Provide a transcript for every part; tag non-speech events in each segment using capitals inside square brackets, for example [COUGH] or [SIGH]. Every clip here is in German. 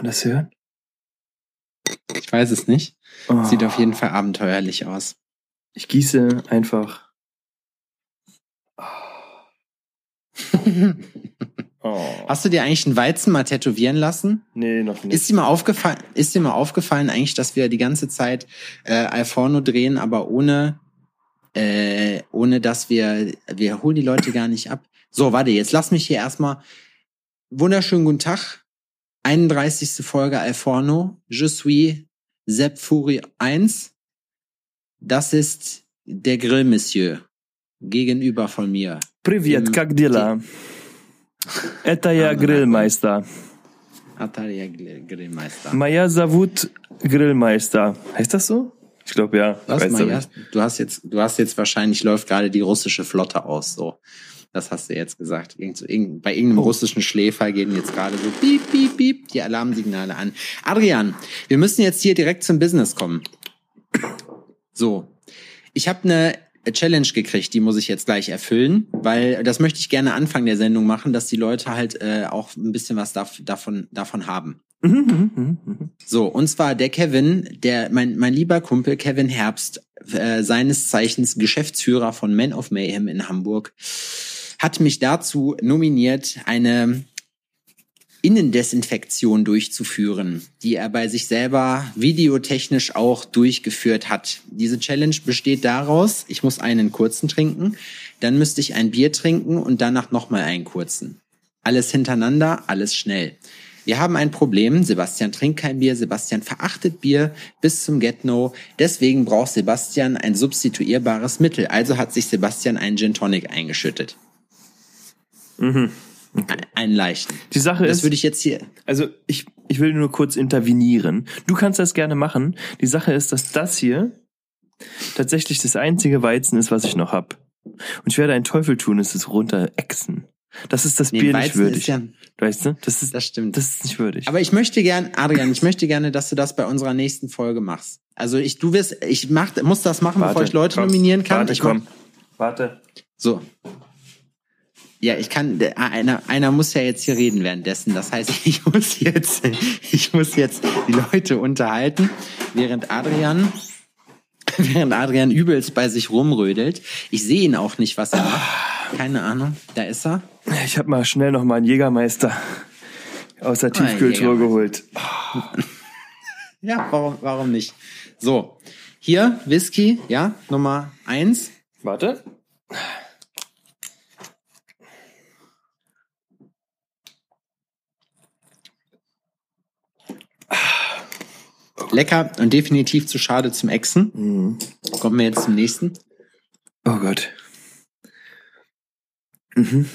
man das hören? Ich weiß es nicht. Oh. Sieht auf jeden Fall abenteuerlich aus. Ich gieße einfach. [LAUGHS] Oh. Hast du dir eigentlich einen Weizen mal tätowieren lassen? Nee, noch nicht. Ist dir mal aufgefallen, ist dir mal aufgefallen eigentlich, dass wir die ganze Zeit äh, Alforno drehen, aber ohne, äh, ohne dass wir, wir holen die Leute gar nicht ab. So, warte, jetzt lass mich hier erstmal. Wunderschönen guten Tag. 31. Folge Alforno. Je suis Sepp Furi 1. Das ist der Grillmonsieur. Gegenüber von mir. Привет, Im- как дела? Это я Grillmeister. Atalia Grill- Grillmeister. Maya Savut Grillmeister. Heißt das so? Ich glaube ja. Was, Weiß Maja? aber nicht. Du hast jetzt, du hast jetzt wahrscheinlich läuft gerade die russische Flotte aus, so. Das hast du jetzt gesagt. Irgend, bei irgendeinem russischen Schläfer gehen jetzt gerade so piep, piep, piep die Alarmsignale an. Adrian, wir müssen jetzt hier direkt zum Business kommen. So. Ich habe eine Challenge gekriegt, die muss ich jetzt gleich erfüllen, weil das möchte ich gerne Anfang der Sendung machen, dass die Leute halt äh, auch ein bisschen was dav davon, davon haben. Mhm, mhm, mhm. So, und zwar der Kevin, der mein, mein lieber Kumpel Kevin Herbst, äh, seines Zeichens Geschäftsführer von Men of Mayhem in Hamburg, hat mich dazu nominiert, eine Innendesinfektion durchzuführen, die er bei sich selber videotechnisch auch durchgeführt hat. Diese Challenge besteht daraus, ich muss einen kurzen trinken, dann müsste ich ein Bier trinken und danach nochmal einen kurzen. Alles hintereinander, alles schnell. Wir haben ein Problem. Sebastian trinkt kein Bier. Sebastian verachtet Bier bis zum Get-No. Deswegen braucht Sebastian ein substituierbares Mittel. Also hat sich Sebastian einen Gin Tonic eingeschüttet. Mhm. Ein- Einen leichten. Die Sache Das ist, würde ich jetzt hier. also ich, ich will nur kurz intervenieren. Du kannst das gerne machen. Die Sache ist, dass das hier tatsächlich das einzige Weizen ist, was ich noch hab. Und ich werde einen Teufel tun, es ist runterexen. Das ist das Nee, Bier nicht Weizen würdig. ist ja, weißt du? Das ist, das stimmt. das ist nicht würdig. Aber ich möchte gern, Adrian, ich möchte gerne, dass du das bei unserer nächsten Folge machst. Also ich, du wirst, ich mach, muss das machen, bevor ich Leute komm. nominieren kann. Warte, ich mach- komm. Warte. So. Ja, ich kann, einer, einer muss ja jetzt hier reden währenddessen. Das heißt, [LAUGHS] ich muss jetzt, ich muss jetzt die Leute unterhalten, während Adrian, [LAUGHS] während Adrian übelst bei sich rumrödelt. Ich sehe ihn auch nicht, was er macht. Keine Ahnung. Da ist er. Ich habe mal schnell noch mal einen Jägermeister aus der Ah, Tiefkühltruhe geholt. [LAUGHS] Ja, warum, warum nicht? So. Hier, Whisky, ja, Nummer eins. Warte. Lecker und definitiv zu schade zum Exen. Mhm. Kommen wir jetzt zum nächsten. Oh Gott. Mhm.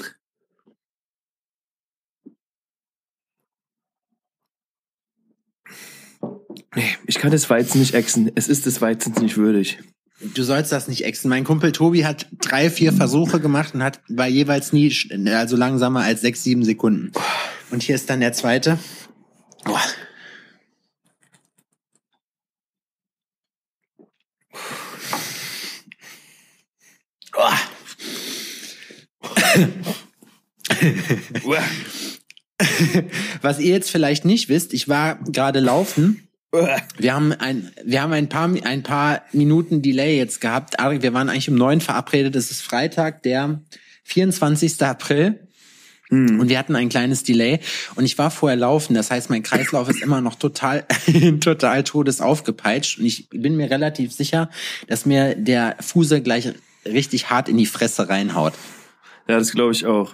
Nee, ich kann das Weizen nicht exen. Es ist des Weizens nicht würdig. Du sollst das nicht exen. Mein Kumpel Tobi hat drei, vier Versuche gemacht und hat war jeweils nie also langsamer als sechs, sieben Sekunden. Und hier ist dann der zweite. Boah. Was ihr jetzt vielleicht nicht wisst, ich war gerade laufen wir haben ein, wir haben ein paar, ein paar Minuten Delay jetzt gehabt. Arik, wir waren eigentlich um neun verabredet. Es ist Freitag, der 24. April. Und wir hatten ein kleines Delay. Und ich war vorher laufen. Das heißt, mein Kreislauf ist immer noch total, [LAUGHS] total todes aufgepeitscht. Und ich bin mir relativ sicher, dass mir der Fuse gleich richtig hart in die Fresse reinhaut. Ja, das glaube ich auch.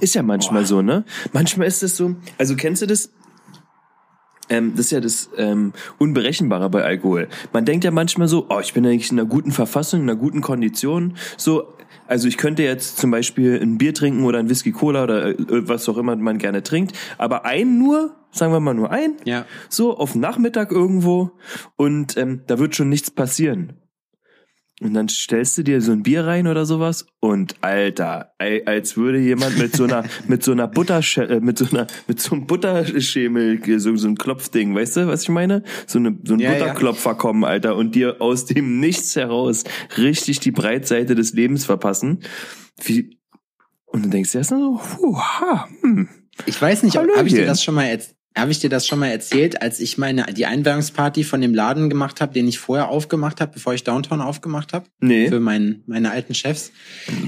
Ist ja manchmal Boah. so, ne? Manchmal ist es so. Also kennst du das? Ähm, das ist ja das ähm, Unberechenbare bei Alkohol. Man denkt ja manchmal so, oh, ich bin eigentlich in einer guten Verfassung, in einer guten Kondition. So, also ich könnte jetzt zum Beispiel ein Bier trinken oder ein Whisky Cola oder äh, was auch immer man gerne trinkt, aber ein nur, sagen wir mal nur ein, Ja. so auf Nachmittag irgendwo und ähm, da wird schon nichts passieren. Und dann stellst du dir so ein Bier rein oder sowas und Alter, als würde jemand mit so einer [LAUGHS] mit so einer Butter äh, mit so einer mit so einem Butterschemel so, so ein Klopfding, weißt du, was ich meine? So eine so ein Ja, ja. Butterklopfer kommen, Alter, und dir aus dem Nichts heraus richtig die Breitseite des Lebens verpassen. Wie und dann denkst du erst mal so, puh, ha, hm. Ich weiß nicht, habe ich dir das schon mal, habe ich dir das schon mal erzählt, als ich meine die Einweihungsparty von dem Laden gemacht habe, den ich vorher aufgemacht habe, bevor ich Downtown aufgemacht habe? Nee. Für mein, meine alten Chefs.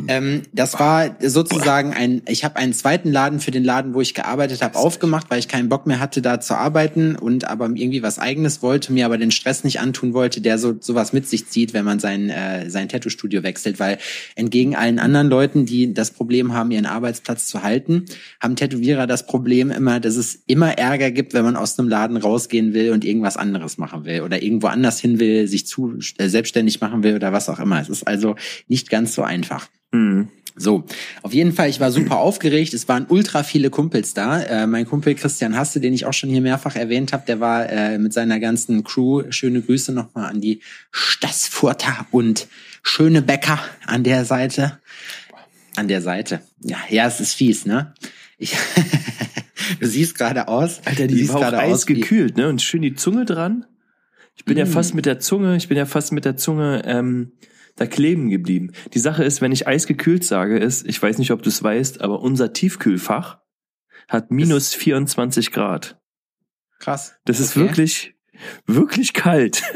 Ähm, das war sozusagen ein, ich habe einen zweiten Laden für den Laden, wo ich gearbeitet habe, aufgemacht, weil ich keinen Bock mehr hatte, da zu arbeiten und aber irgendwie was eigenes wollte, mir aber den Stress nicht antun wollte, der so sowas mit sich zieht, wenn man sein, äh, sein Tattoo-Studio wechselt. Weil entgegen allen anderen Leuten, die das Problem haben, ihren Arbeitsplatz zu halten, haben Tätowierer das Problem immer, dass es immer Ärger gibt, wenn man aus einem Laden rausgehen will und irgendwas anderes machen will oder irgendwo anders hin will, sich zu äh, selbstständig machen will oder was auch immer. Es ist also nicht ganz so einfach. Mhm. So, auf jeden Fall, ich war super aufgeregt. Es waren ultra viele Kumpels da. Äh, mein Kumpel Christian Hasse, den ich auch schon hier mehrfach erwähnt habe, der war äh, mit seiner ganzen Crew. Schöne Grüße nochmal an die Stassfurter und schöne Bäcker an der Seite. An der Seite. Ja, ja, es ist fies, ne? Ich [LAUGHS] du siehst gerade aus. Alter, die auch gerade aus eisgekühlt, ne? Und schön die Zunge dran. Ich bin ja Mm. fast mit der Zunge, ich bin ja fast mit der Zunge ähm, da kleben geblieben. Die Sache ist, wenn ich eisgekühlt sage, ist, ich weiß nicht, ob du es weißt, aber unser Tiefkühlfach hat minus 24 Grad. Krass. Das ist Okay. wirklich, wirklich kalt. [LAUGHS]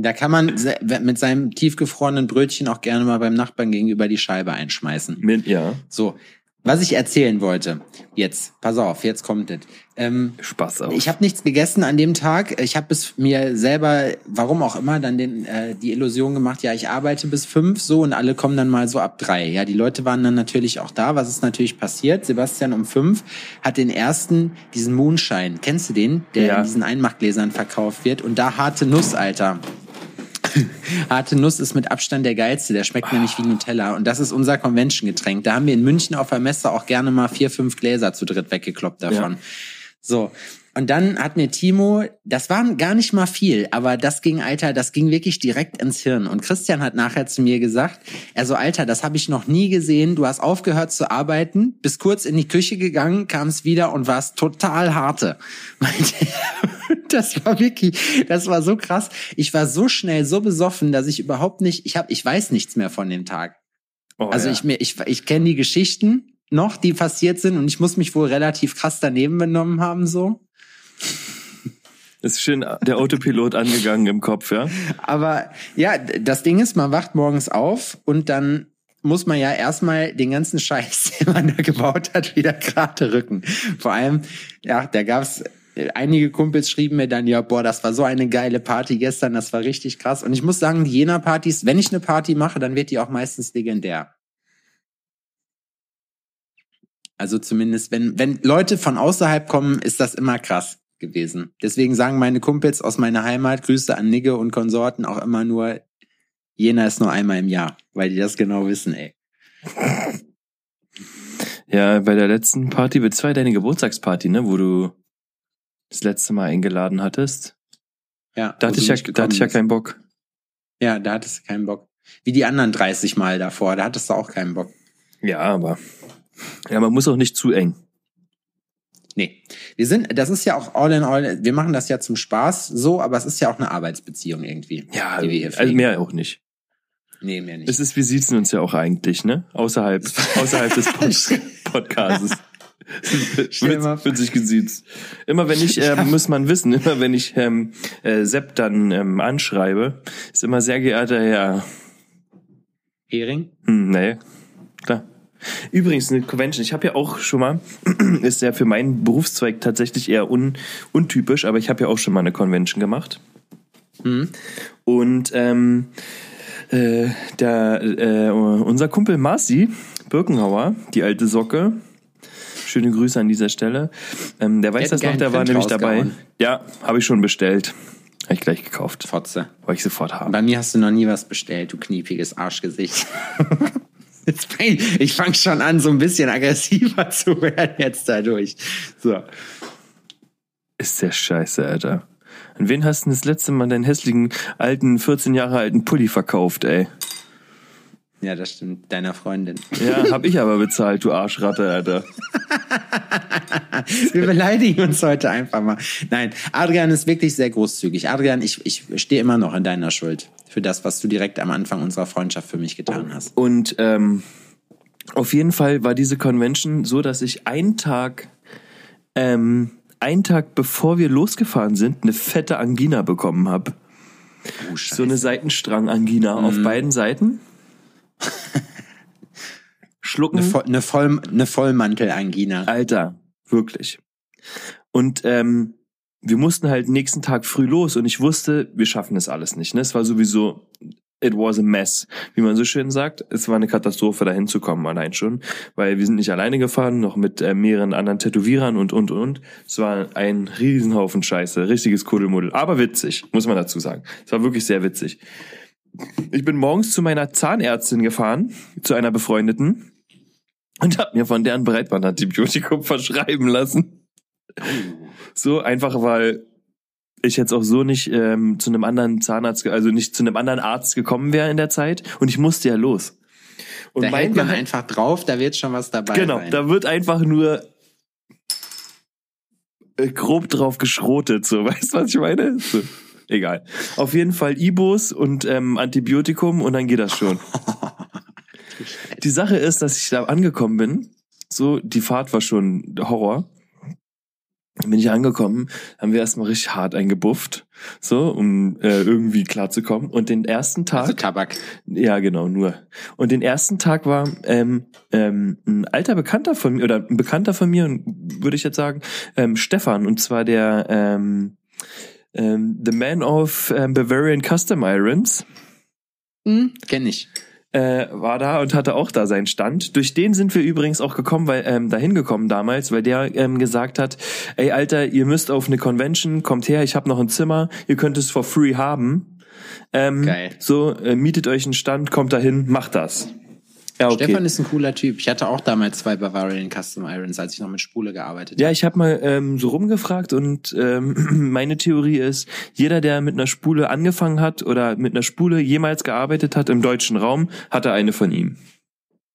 Da kann man mit seinem tiefgefrorenen Brötchen auch gerne mal beim Nachbarn gegenüber die Scheibe einschmeißen. Mit, ja, So, was ich erzählen wollte, jetzt, pass auf, jetzt kommt es. Ähm, Spaß auch. ich habe nichts gegessen an dem Tag. Ich habe es mir selber, warum auch immer, dann den, äh, die Illusion gemacht, ja, ich arbeite bis fünf so und alle kommen dann mal so ab drei. Ja, die Leute waren dann natürlich auch da. Was ist natürlich passiert? Sebastian um fünf hat den ersten, diesen Moonshine, kennst du den, der Ja. in diesen Einmachgläsern verkauft wird? Und da harte Nuss, Alter. [LAUGHS] Harte Nuss ist mit Abstand der geilste. Der schmeckt nämlich wie Nutella. Und das ist unser Convention-Getränk. Da haben wir in München auf der Messe auch gerne mal vier, fünf Gläser zu dritt weggekloppt davon. Ja. So. Und dann hat mir Timo, das waren gar nicht mal viel, aber das ging, Alter, das ging wirklich direkt ins Hirn. Und Christian hat nachher zu mir gesagt, er so, Alter, das habe ich noch nie gesehen. Du hast aufgehört zu arbeiten, bist kurz in die Küche gegangen, kamst wieder und warst total harte. [LAUGHS] Das war wirklich, das war so krass. Ich war so schnell, so besoffen, dass ich überhaupt nicht, ich habe, ich weiß nichts mehr von dem Tag. Oh, Also ja. ich mir, ich, ich kenne die Geschichten noch, die passiert sind und ich muss mich wohl relativ krass daneben benommen haben so. [LAUGHS] ist schön der Autopilot angegangen im Kopf, ja. Aber ja, das Ding ist, man wacht morgens auf und dann muss man ja erstmal den ganzen Scheiß, [LAUGHS] den man da gebaut hat, wieder gerade rücken. Vor allem, ja, da gab's äh, einige Kumpels schrieben mir dann, ja, boah, das war so eine geile Party gestern, das war richtig krass. Und ich muss sagen, die Jena-Partys, wenn ich eine Party mache, dann wird die auch meistens legendär. Also zumindest, wenn, wenn Leute von außerhalb kommen, ist das immer krass gewesen. Deswegen sagen meine Kumpels aus meiner Heimat, Grüße an Nigge und Konsorten, auch immer nur, Jena ist nur einmal im Jahr, weil die das genau wissen, ey. Ja, bei der letzten Party, wird zwei deine Geburtstagsparty, ne, wo du das letzte Mal eingeladen hattest. Ja, Da hatte ich ja, da hatte ich ja keinen Bock. Ja, da hattest du keinen Bock. Wie die anderen 30 Mal davor, da hattest du auch keinen Bock. Ja, aber ja, man muss auch nicht zu eng. Nee. Wir sind, das ist ja auch all in all, wir machen das ja zum Spaß so, aber es ist ja auch eine Arbeitsbeziehung irgendwie. Ja, die wir hier also mehr auch nicht. Nee, mehr nicht. Es ist, wir siezen uns ja auch eigentlich, ne? Außerhalb, [LAUGHS] außerhalb des Pod Podcasts. Wird, wird sich gesiezt. Immer wenn ich, [LAUGHS] ähm, muss man wissen, immer wenn ich ähm, äh, Sepp dann ähm, anschreibe, ist immer sehr geehrter Herr. Hering? Hm, nee, klar. Übrigens, eine Convention, ich habe ja auch schon mal, [CLEARS THROAT] ist ja für meinen Berufszweig tatsächlich eher un, untypisch, aber ich habe ja auch schon mal eine Convention gemacht. Mhm. Und ähm, äh, der, äh, unser Kumpel Marci Birkenhauer, die alte Socke, schöne Grüße an dieser Stelle, ähm, der weiß Der das noch, der war nämlich dabei. Ja, habe ich schon bestellt. Habe ich gleich gekauft. Fotze. Wollte ich sofort haben. Bei mir hast du noch nie was bestellt, du kniepiges Arschgesicht. [LAUGHS] Ich fange schon an, so ein bisschen aggressiver [LAUGHS] zu werden jetzt dadurch. So. Ist der scheiße, Alter. An wen hast du das letzte Mal deinen hässlichen, alten, 14 Jahre alten Pulli verkauft, ey? Ja, das stimmt. Deiner Freundin. Ja, hab ich aber bezahlt, du Arschratte, Alter. [LAUGHS] Wir beleidigen uns heute einfach mal. Nein, Adrian ist wirklich sehr großzügig. Adrian, ich, ich stehe immer noch in deiner Schuld für das, was du direkt am Anfang unserer Freundschaft für mich getan hast. Und ähm, auf jeden Fall war diese Convention so, dass ich einen Tag, ähm, einen Tag bevor wir losgefahren sind, eine fette Angina bekommen habe. Oh, So eine Seitenstrang-Angina auf beiden Seiten. [LAUGHS] Schlucken. eine, Voll, eine, Voll, eine Vollmantelangina. Alter, wirklich. Und ähm, wir mussten halt nächsten Tag früh los und ich wusste, wir schaffen das alles nicht. Ne? Es war sowieso, it was a mess, wie man so schön sagt. Es war eine Katastrophe, da hinzukommen allein schon, weil wir sind nicht alleine gefahren, noch mit äh, mehreren anderen Tätowierern und, und, und. Es war ein Riesenhaufen Scheiße, richtiges Kuddelmuddel, aber witzig, muss man dazu sagen. Es war wirklich sehr witzig. Ich bin morgens zu meiner Zahnärztin gefahren, zu einer befreundeten, und habe mir von deren Breitbandantibiotikum [LAUGHS] verschreiben lassen. So einfach, weil ich jetzt auch so nicht ähm, zu einem anderen Zahnarzt, also nicht zu einem anderen Arzt gekommen wäre in der Zeit und ich musste ja los. Und da hält man einfach drauf, da wird schon was dabei genau, sein. da wird einfach nur äh, grob drauf geschrotet, so, [LAUGHS] weißt du, was ich meine? So, egal. Auf jeden Fall Ibos und ähm, Antibiotikum und dann geht das schon. [LAUGHS] Die Sache ist, dass ich da angekommen bin. So, die Fahrt war schon Horror. Dann bin ich angekommen, haben wir erstmal richtig hart eingebufft, so, um äh, irgendwie klarzukommen. Und den ersten Tag, also Tabak. ja genau, nur. Und den ersten Tag war ähm, ähm, ein alter Bekannter von mir, oder ein Bekannter von mir, würde ich jetzt sagen, ähm, Stefan, und zwar der ähm, ähm, The Man of ähm, Bavarian Custom Irons Hm, kenn ich. äh, war da und hatte auch da seinen Stand. Durch den sind wir übrigens auch gekommen, weil ähm, dahin gekommen damals, weil der ähm, gesagt hat, ey Alter, ihr müsst auf eine Convention, kommt her, ich habe noch ein Zimmer, ihr könnt es for free haben. Ähm, Geil. So, äh, mietet euch einen Stand, kommt dahin, macht das. Ja, okay. Stefan ist ein cooler Typ. Ich hatte auch damals zwei Bavarian Custom Irons, als ich noch mit Spule gearbeitet Ja, ich habe mal ähm, so rumgefragt und ähm, [CLEARS THROAT] meine Theorie ist, jeder, der mit einer Spule angefangen hat oder mit einer Spule jemals gearbeitet hat im deutschen Raum, hatte eine von ihm. habe.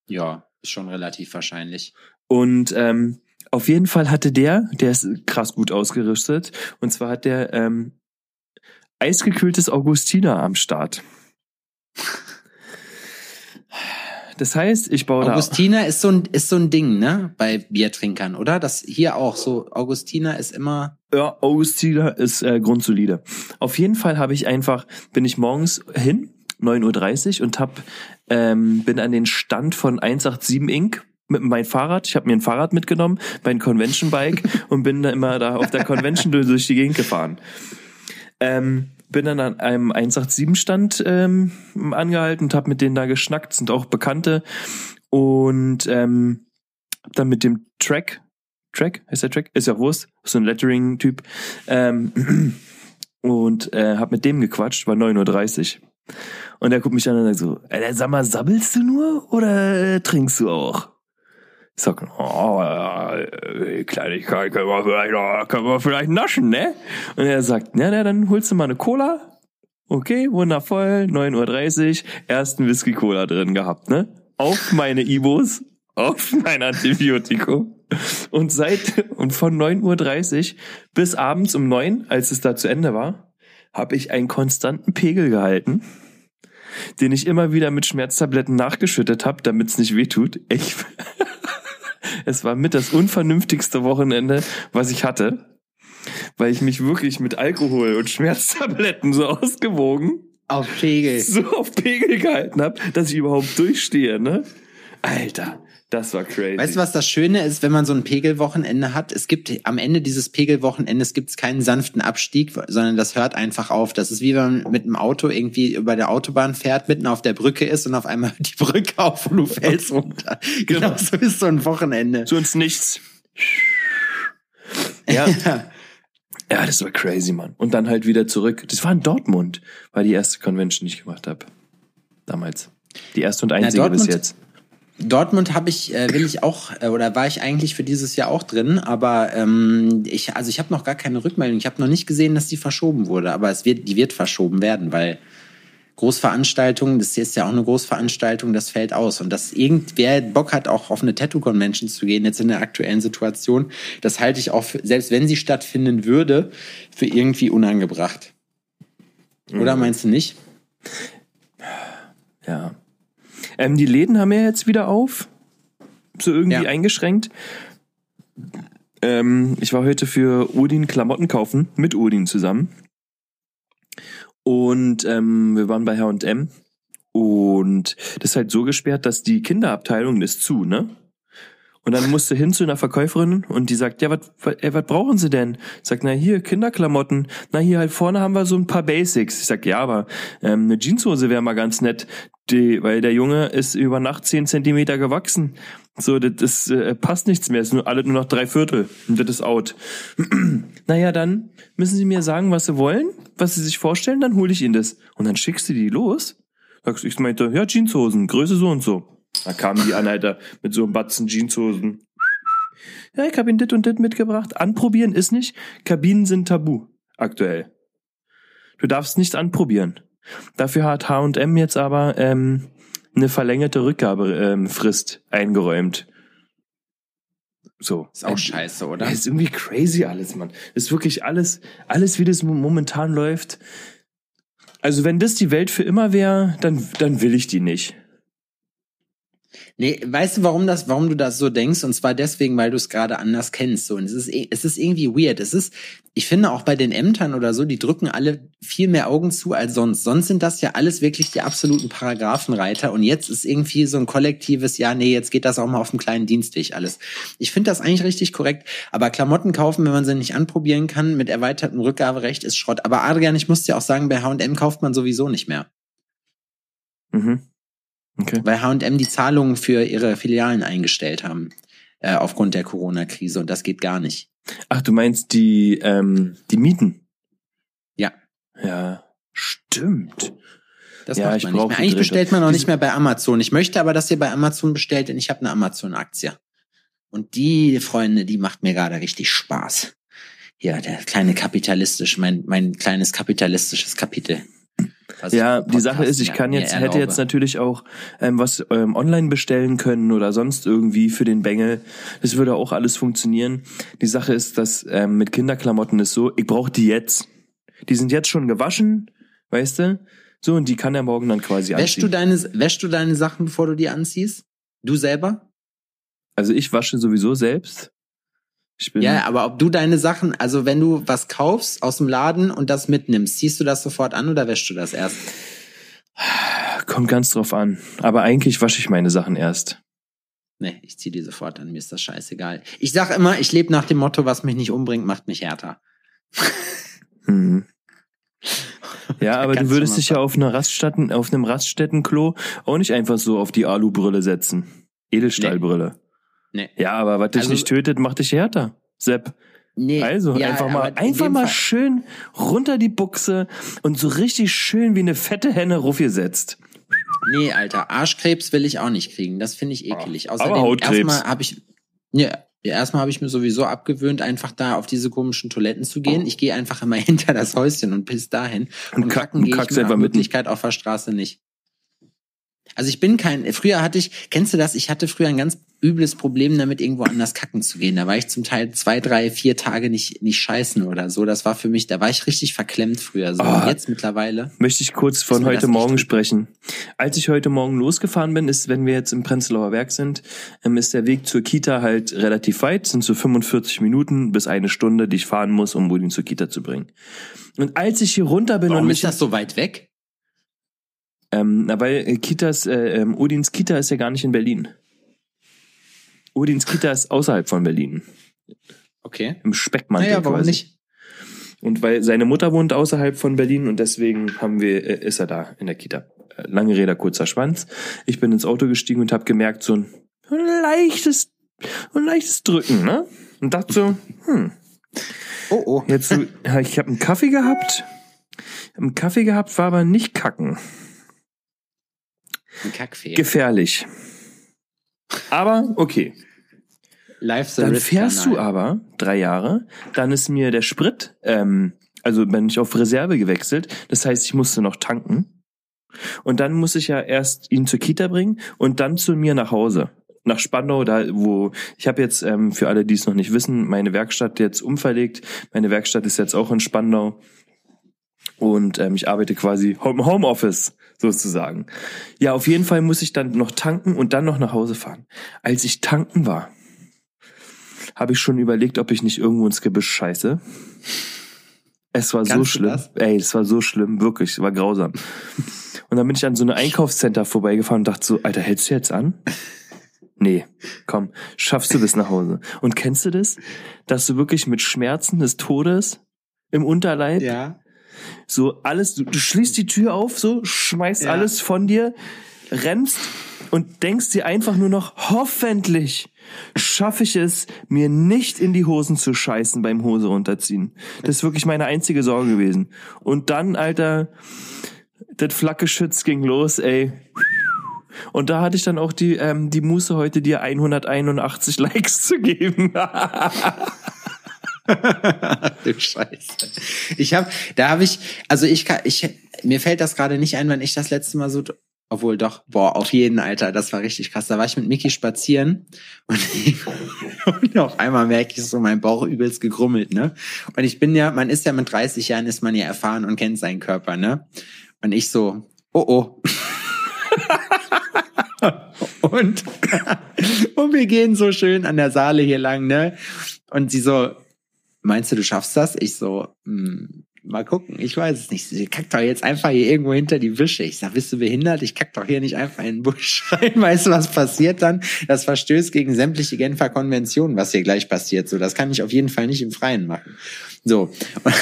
Ja, ist schon relativ wahrscheinlich. Und ähm, auf jeden Fall hatte der, der ist krass gut ausgerüstet, und zwar hat der ähm, eisgekühltes Augustiner am Start. [LAUGHS] Das heißt, ich baue Augustiner ist so ein ist so ein Ding, ne, bei Biertrinkern, oder? Das hier auch so Augustiner ist immer da. Ja, Augustiner ist äh, grundsolide. Auf jeden Fall habe ich einfach, bin ich morgens hin, 9.30 Uhr und hab, ähm, bin an den Stand von 187 Inc. mit meinem Fahrrad. Ich habe mir ein Fahrrad mitgenommen, mein Convention Bike [LAUGHS] und bin da immer da auf der Convention durch- durch die Gegend gefahren. Ähm, bin dann an einem 187-Stand ähm, angehalten und habe mit denen da geschnackt, sind auch Bekannte. Und ähm, dann mit dem Track, Track, heißt der Track? Ist ja Wurst, so ein Lettering-Typ. Ähm, [CLEARS THROAT] und äh, hab mit dem gequatscht, war 9.30 Uhr. Und er guckt mich an und sagt so, sag mal, sabbelst du nur oder äh, trinkst du auch? Ich sag, oh, äh, Kleinigkeit können wir vielleicht, noch- können wir vielleicht naschen, ne? Und er sagt, na, na, dann holst du mal eine Cola. Okay, wundervoll, 9.30 Uhr, ersten Whisky-Cola drin gehabt, ne? Auf meine Ibos, auf mein Antibiotikum. Und seit, und von 9.30 Uhr bis abends um 9, als es da zu Ende war, habe ich einen konstanten Pegel gehalten, den ich immer wieder mit Schmerztabletten nachgeschüttet habe, damit es nicht wehtut. Ich, [LAUGHS] es war mit das unvernünftigste Wochenende, was ich hatte, weil ich mich wirklich mit Alkohol und Schmerztabletten so ausgewogen, auf Pegel. so auf Pegel gehalten habe, dass ich überhaupt durchstehe, ne? Alter, das war crazy. Weißt du, was das Schöne ist, wenn man so ein Pegelwochenende hat? Es gibt am Ende dieses Pegelwochenendes gibt's keinen sanften Abstieg, sondern das hört einfach auf. Das ist wie wenn man mit einem Auto irgendwie über der Autobahn fährt, mitten auf der Brücke ist und auf einmal die Brücke auf und du fällst runter. Genau so ist so ein Wochenende. Zu uns nichts. Ja. Ja, das war crazy, Mann. Und dann halt wieder zurück. Das war in Dortmund, war die erste Convention, die ich gemacht habe. Damals. Die erste und einzige bis Dortmund- jetzt. Dortmund habe ich, äh, will ich auch, äh, oder war ich eigentlich für dieses Jahr auch drin, aber ähm, ich, also ich habe noch gar keine Rückmeldung. Ich habe noch nicht gesehen, dass die verschoben wurde, aber es wird, die wird verschoben werden, weil Großveranstaltungen, das ist ja auch eine Großveranstaltung, das fällt aus. Und dass irgendwer Bock hat, auch auf eine Tattoo-Convention zu gehen, jetzt in der aktuellen Situation, das halte ich auch, für, selbst wenn sie stattfinden würde, für irgendwie unangebracht. Oder meinst du nicht? Ja. Ähm, die Läden haben ja jetzt wieder auf. So irgendwie Ja. eingeschränkt. Ähm, ich war heute für Odin Klamotten kaufen, mit Odin zusammen. Und ähm, wir waren bei H&M. Und das ist halt so gesperrt, dass die Kinderabteilung ist zu, ne? Und dann musst du hin zu einer Verkäuferin und die sagt, ja, was was brauchen Sie denn? Sagt, na hier, Kinderklamotten. Na hier halt vorne haben wir so ein paar Basics. Ich sag, ja, aber ähm, eine Jeanshose wäre mal ganz nett, die, weil der Junge ist über Nacht zehn Zentimeter gewachsen. So, das, das äh, passt nichts mehr. Es ist nur alle nur noch drei Viertel und das ist out. [CLEARS THROAT] naja, dann müssen Sie mir sagen, was Sie wollen, was Sie sich vorstellen, dann hole ich Ihnen das. Und dann schickst du die los. Sagst, ich meinte, ja, Jeanshosen, Größe so und so. Da kamen die an, Alter, mit so einem Batzen Jeanshosen. Ja, ich hab ihn dit und dit mitgebracht. Anprobieren ist nicht. Kabinen sind tabu, aktuell. Du darfst nichts anprobieren. Dafür hat H&M jetzt aber ähm, eine verlängerte Rückgabefrist ähm, eingeräumt. So. Ist auch scheiße, oder? ist irgendwie crazy alles, Mann. Ist wirklich alles, alles wie das momentan läuft. Also wenn das die Welt für immer wäre, dann, dann will ich die nicht. Nee, weißt du, warum das, warum du das so denkst? Und zwar deswegen, weil du es gerade anders kennst. So, und es ist, es ist irgendwie weird. Es ist, ich finde auch bei den Ämtern oder so, die drücken alle viel mehr Augen zu als sonst. Sonst sind das ja alles wirklich die absoluten Paragraphenreiter. Und jetzt ist irgendwie so ein kollektives, ja, nee, jetzt geht das auch mal auf dem kleinen Dienstweg alles. Ich finde das eigentlich richtig korrekt. Aber Klamotten kaufen, wenn man sie nicht anprobieren kann, mit erweitertem Rückgaberecht ist Schrott. Aber Adrian, ich muss dir auch sagen, bei H&M kauft man sowieso nicht mehr. Mhm. Okay. Weil H&M die Zahlungen für ihre Filialen eingestellt haben äh, aufgrund der Corona-Krise und das geht gar nicht. Ach, du meinst die ähm, die Mieten? Ja. Ja, stimmt. Das ja, macht man nicht mehr. Eigentlich bestellt man auch nicht mehr bei Amazon. Ich möchte aber, dass ihr bei Amazon bestellt, denn ich habe eine Amazon-Aktie. Und die, Freunde, die macht mir gerade richtig Spaß. Ja, der kleine kapitalistisch, mein, mein kleines kapitalistisches Kapitel. Also ja, die Sache ist, ich kann jetzt, hätte jetzt natürlich auch ähm, was ähm, online bestellen können oder sonst irgendwie für den Bengel. Das würde auch alles funktionieren. Die Sache ist, dass ähm, mit Kinderklamotten ist so, ich brauche die jetzt. Die sind jetzt schon gewaschen, weißt du? So, und die kann er morgen dann quasi wäschst anziehen. Du deine, wäschst du deine Sachen, bevor du die anziehst? Du selber? Also ich wasche sowieso selbst. Ja, aber ob du deine Sachen, also wenn du was kaufst aus dem Laden und das mitnimmst, ziehst du das sofort an oder wäschst du das erst? Kommt ganz drauf an. Aber eigentlich wasche ich meine Sachen erst. Nee, ich zieh die sofort an, mir ist das scheißegal. Ich sag immer, ich lebe nach dem Motto, was mich nicht umbringt, macht mich härter. [LAUGHS] Hm. Ja, aber du würdest dich ja auf einer Raststätten, auf einem Raststättenklo auch nicht einfach so auf die Alubrille setzen. Edelstahlbrille. Nee. Ja, aber was dich also, nicht tötet, macht dich härter. Sepp. Nee, also ja, einfach mal einfach mal Fall. schön runter die Buchse und so richtig schön wie eine fette Henne rufgesetzt. Nee, Alter, Arschkrebs will ich auch nicht kriegen. Das finde ich ekelig. Außerdem aber erstmal habe ich ja, ja, erstmal habe ich mir sowieso abgewöhnt, einfach da auf diese komischen Toiletten zu gehen. Ich gehe einfach immer [LAUGHS] hinter das Häuschen und piss dahin. Und, und kacken gehe ich mir nach Möglichkeit auf der Straße nicht. Also ich bin kein, früher hatte ich, kennst du das? Ich hatte früher ein ganz übles Problem damit, irgendwo anders kacken zu gehen. Da war ich zum Teil zwei, drei, vier Tage nicht, nicht scheißen oder so. Das war für mich, da war ich richtig verklemmt früher. So. Oh, jetzt mittlerweile. Möchte ich kurz von heute Morgen sprechen. Als ich heute Morgen losgefahren bin, ist, wenn wir jetzt im Prenzlauer Werk sind, ähm, ist der Weg zur Kita halt relativ weit, sind so 45 Minuten bis eine Stunde, die ich fahren muss, um Udin zur Kita zu bringen. Und als ich hier runter bin Warum und mich ist das so weit weg? Ähm, na, weil äh, Kitas, äh, ähm, Odins Kita ist ja gar nicht in Berlin. Odins Kita ist außerhalb von Berlin. Okay. Im Speckmantel naja, warum quasi. nicht? Und weil seine Mutter wohnt außerhalb von Berlin und deswegen haben wir, äh, ist er da in der Kita. Äh, lange Räder, kurzer Schwanz. Ich bin ins Auto gestiegen und habe gemerkt, so ein leichtes, ein leichtes Drücken, ne? Und dachte so, hm. Oh, oh. Jetzt ich habe einen Kaffee gehabt. Einen Kaffee gehabt, war aber nicht kacken. Ein Kackfee. Gefährlich. Aber okay. Live Dann fährst du aber drei Jahre, dann ist mir der Sprit, ähm, also bin ich auf Reserve gewechselt. Das heißt, ich musste noch tanken. Und dann muss ich ja erst ihn zur Kita bringen und dann zu mir nach Hause. Nach Spandau, da wo ich habe jetzt ähm, für alle, die es noch nicht wissen, meine Werkstatt jetzt umverlegt. Meine Werkstatt ist jetzt auch in Spandau und ähm, ich arbeite quasi im Homeoffice sozusagen. Ja, auf jeden Fall muss ich dann noch tanken und dann noch nach Hause fahren. Als ich tanken war, habe ich schon überlegt, ob ich nicht irgendwo ins Gebüsch scheiße. Es war so Kannst du schlimm. Ey, es war so schlimm, wirklich, es war grausam. Und dann bin ich an so eine Einkaufscenter vorbeigefahren und dachte so, Alter, hältst du jetzt an? Nee, komm, schaffst du bis nach Hause. Und kennst du das? Dass du wirklich mit Schmerzen des Todes im Unterleib Ja. So alles, du, du schließt die Tür auf, so, schmeißt Ja. alles von dir, rennst und denkst dir einfach nur noch, hoffentlich schaffe ich es, mir nicht in die Hosen zu scheißen beim Hose runterziehen. Das ist wirklich meine einzige Sorge gewesen. Und dann, Alter, das Flakgeschütz ging los, ey. Und da hatte ich dann auch die, ähm, die Muße heute dir 181 [LAUGHS] Likes zu geben. [LAUGHS] [LAUGHS] du Scheiße. Ich habe, da habe ich, also ich kann, ich, mir fällt das gerade nicht ein, wann ich das letzte Mal so, obwohl doch, boah, auf jeden Alter, das war richtig krass. Da war ich mit Mickey spazieren und, [LAUGHS] und auf einmal merke ich so, mein Bauch übelst gegrummelt, ne? Und ich bin ja, man ist ja mit 30 Jahren ist man ja erfahren und kennt seinen Körper, ne? Und ich so, oh oh. [LAUGHS] und, und wir gehen so schön an der Saale hier lang, ne? Und sie so, meinst du, du schaffst das? Ich so, hm, mal gucken, ich weiß es nicht. Sie kackt doch jetzt einfach hier irgendwo hinter die Büsche. Ich sag, bist du behindert? Ich kack doch hier nicht einfach in den Busch rein. [LAUGHS] Weißt du, was passiert dann? Das verstößt gegen sämtliche Genfer Konventionen, was hier gleich passiert. So, das kann ich auf jeden Fall nicht im Freien machen. So. [LAUGHS]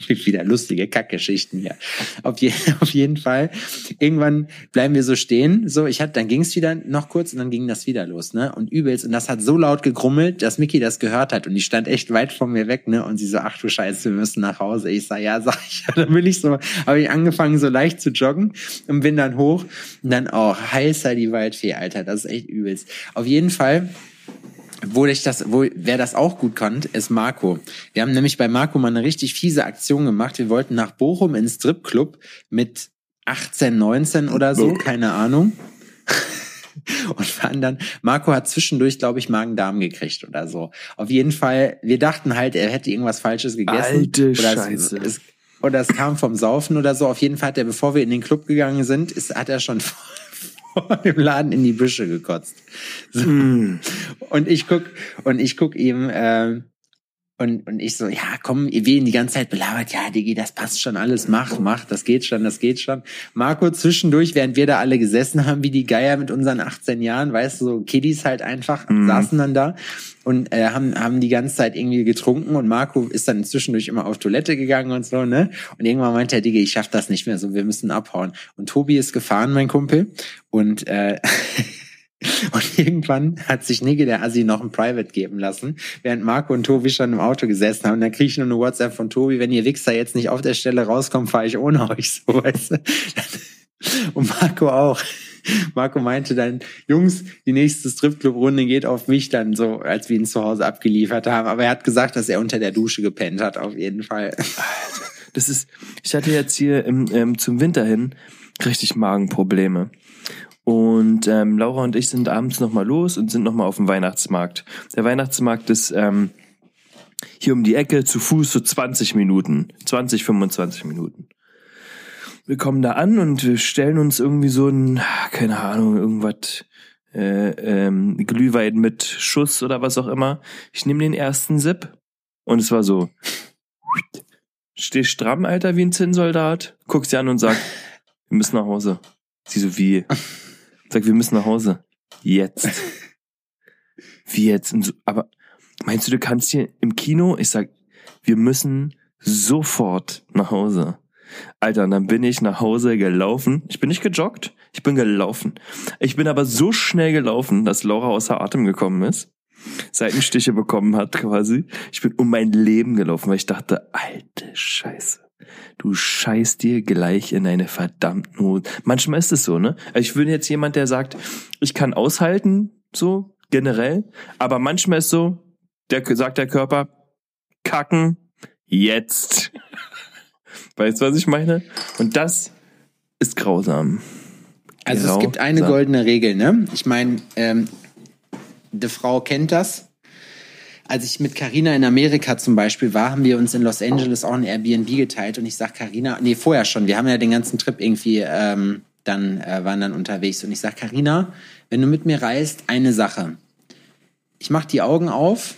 [LAUGHS] wieder lustige Kackgeschichten hier. Auf, je, [LAUGHS] auf jeden Fall. Irgendwann bleiben wir so stehen. So, ich hatte, dann ging es wieder noch kurz und dann ging das wieder los, ne? Und übelst. Und das hat so laut gegrummelt, dass Mickey das gehört hat. Und die stand echt weit von mir weg, ne? Und sie so, ach du Scheiße, wir müssen nach Hause. Ich sag, ja, [LAUGHS] sag ich. Ja, dann bin ich so, habe ich angefangen, so leicht zu joggen und bin dann hoch. Und dann auch heißer die Waldfee, Alter. Das ist echt übelst. Auf jeden Fall wo ich das, wo, wer das auch gut kann, ist Marco. Wir haben nämlich bei Marco mal eine richtig fiese Aktion gemacht. Wir wollten nach Bochum ins Stripclub mit 18, 19 oder so, keine Ahnung. [LAUGHS] Und waren dann, Marco hat zwischendurch, glaube ich, Magen-Darm gekriegt oder so. Auf jeden Fall, wir dachten halt, er hätte irgendwas Falsches gegessen. Alte oder Scheiße. Es, es, oder es kam vom Saufen oder so. Auf jeden Fall hat er, bevor wir in den Club gegangen sind, ist, hat er schon [LAUGHS] [LAUGHS] vor dem Laden in die Büsche gekotzt. So. Mm. Und ich guck, und ich guck ihm, ähm, und, und ich so, ja, komm, wir ihn die ganze Zeit belabert, ja, Digi, das passt schon alles, mach, mach, das geht schon, das geht schon. Marco zwischendurch, während wir da alle gesessen haben, wie die Geier mit unseren 18 Jahren, weißt du, so Kiddies halt einfach, Mhm. saßen dann da und äh, haben, haben die ganze Zeit irgendwie getrunken und Marco ist dann zwischendurch immer auf Toilette gegangen und so, ne? Und irgendwann meinte er, Digi, ich schaff das nicht mehr so, wir müssen abhauen. Und Tobi ist gefahren, mein Kumpel, und äh, [LAUGHS] Und irgendwann hat sich Nigge der Assi noch ein Private geben lassen, während Marco und Tobi schon im Auto gesessen haben. Und dann kriege ich nur eine WhatsApp von Tobi, wenn ihr Wichser jetzt nicht auf der Stelle rauskommt, fahre ich ohne euch so, weißt du? [LAUGHS] Und Marco auch. Marco meinte dann, Jungs, die nächste Stripclub-Runde geht auf mich dann so, als wir ihn zu Hause abgeliefert haben. Aber er hat gesagt, dass er unter der Dusche gepennt hat, auf jeden Fall. Das ist, ich hatte jetzt hier im, ähm, zum Winter hin richtig Magenprobleme. Und ähm, Laura und ich sind abends nochmal los und sind nochmal auf dem Weihnachtsmarkt. Der Weihnachtsmarkt ist ähm, hier um die Ecke zu Fuß so 20 Minuten, 20, 25 Minuten. Wir kommen da an und wir stellen uns irgendwie so ein, keine Ahnung, irgendwas, äh, ähm, Glühwein mit Schuss oder was auch immer. Ich nehme den ersten Sip und es war so, steh stramm, Alter, wie ein Zinnsoldat, guck sie an und sag, wir müssen nach Hause. Sie so, wie? Sag, wir müssen nach Hause. Jetzt. [LAUGHS] Wie jetzt? Aber meinst du, du kannst hier im Kino? Ich sag, wir müssen sofort nach Hause. Alter, und dann bin ich nach Hause gelaufen. Ich bin nicht gejoggt, ich bin gelaufen. Ich bin aber so schnell gelaufen, dass Laura außer Atem gekommen ist. Seitenstiche bekommen hat quasi. Ich bin um mein Leben gelaufen, weil ich dachte, alte Scheiße. Du scheißt dir gleich in deine verdammten Hose. Manchmal ist es so, ne? Also ich bin jetzt jemand, der sagt, ich kann aushalten, so generell, aber manchmal ist so, der sagt der Körper, kacken, jetzt. [LAUGHS] Weißt du, was ich meine? Und das ist grausam. Also es gibt eine Grausam. goldene Regel, ne? Ich meine, ähm, die Frau kennt das. Als ich mit Carina in Amerika zum Beispiel war, haben wir uns in Los Angeles auch ein Airbnb geteilt und ich sag Carina, nee, vorher schon, wir haben ja den ganzen Trip irgendwie ähm, dann äh, waren dann unterwegs und ich sag Carina, wenn du mit mir reist, eine Sache. Ich mach die Augen auf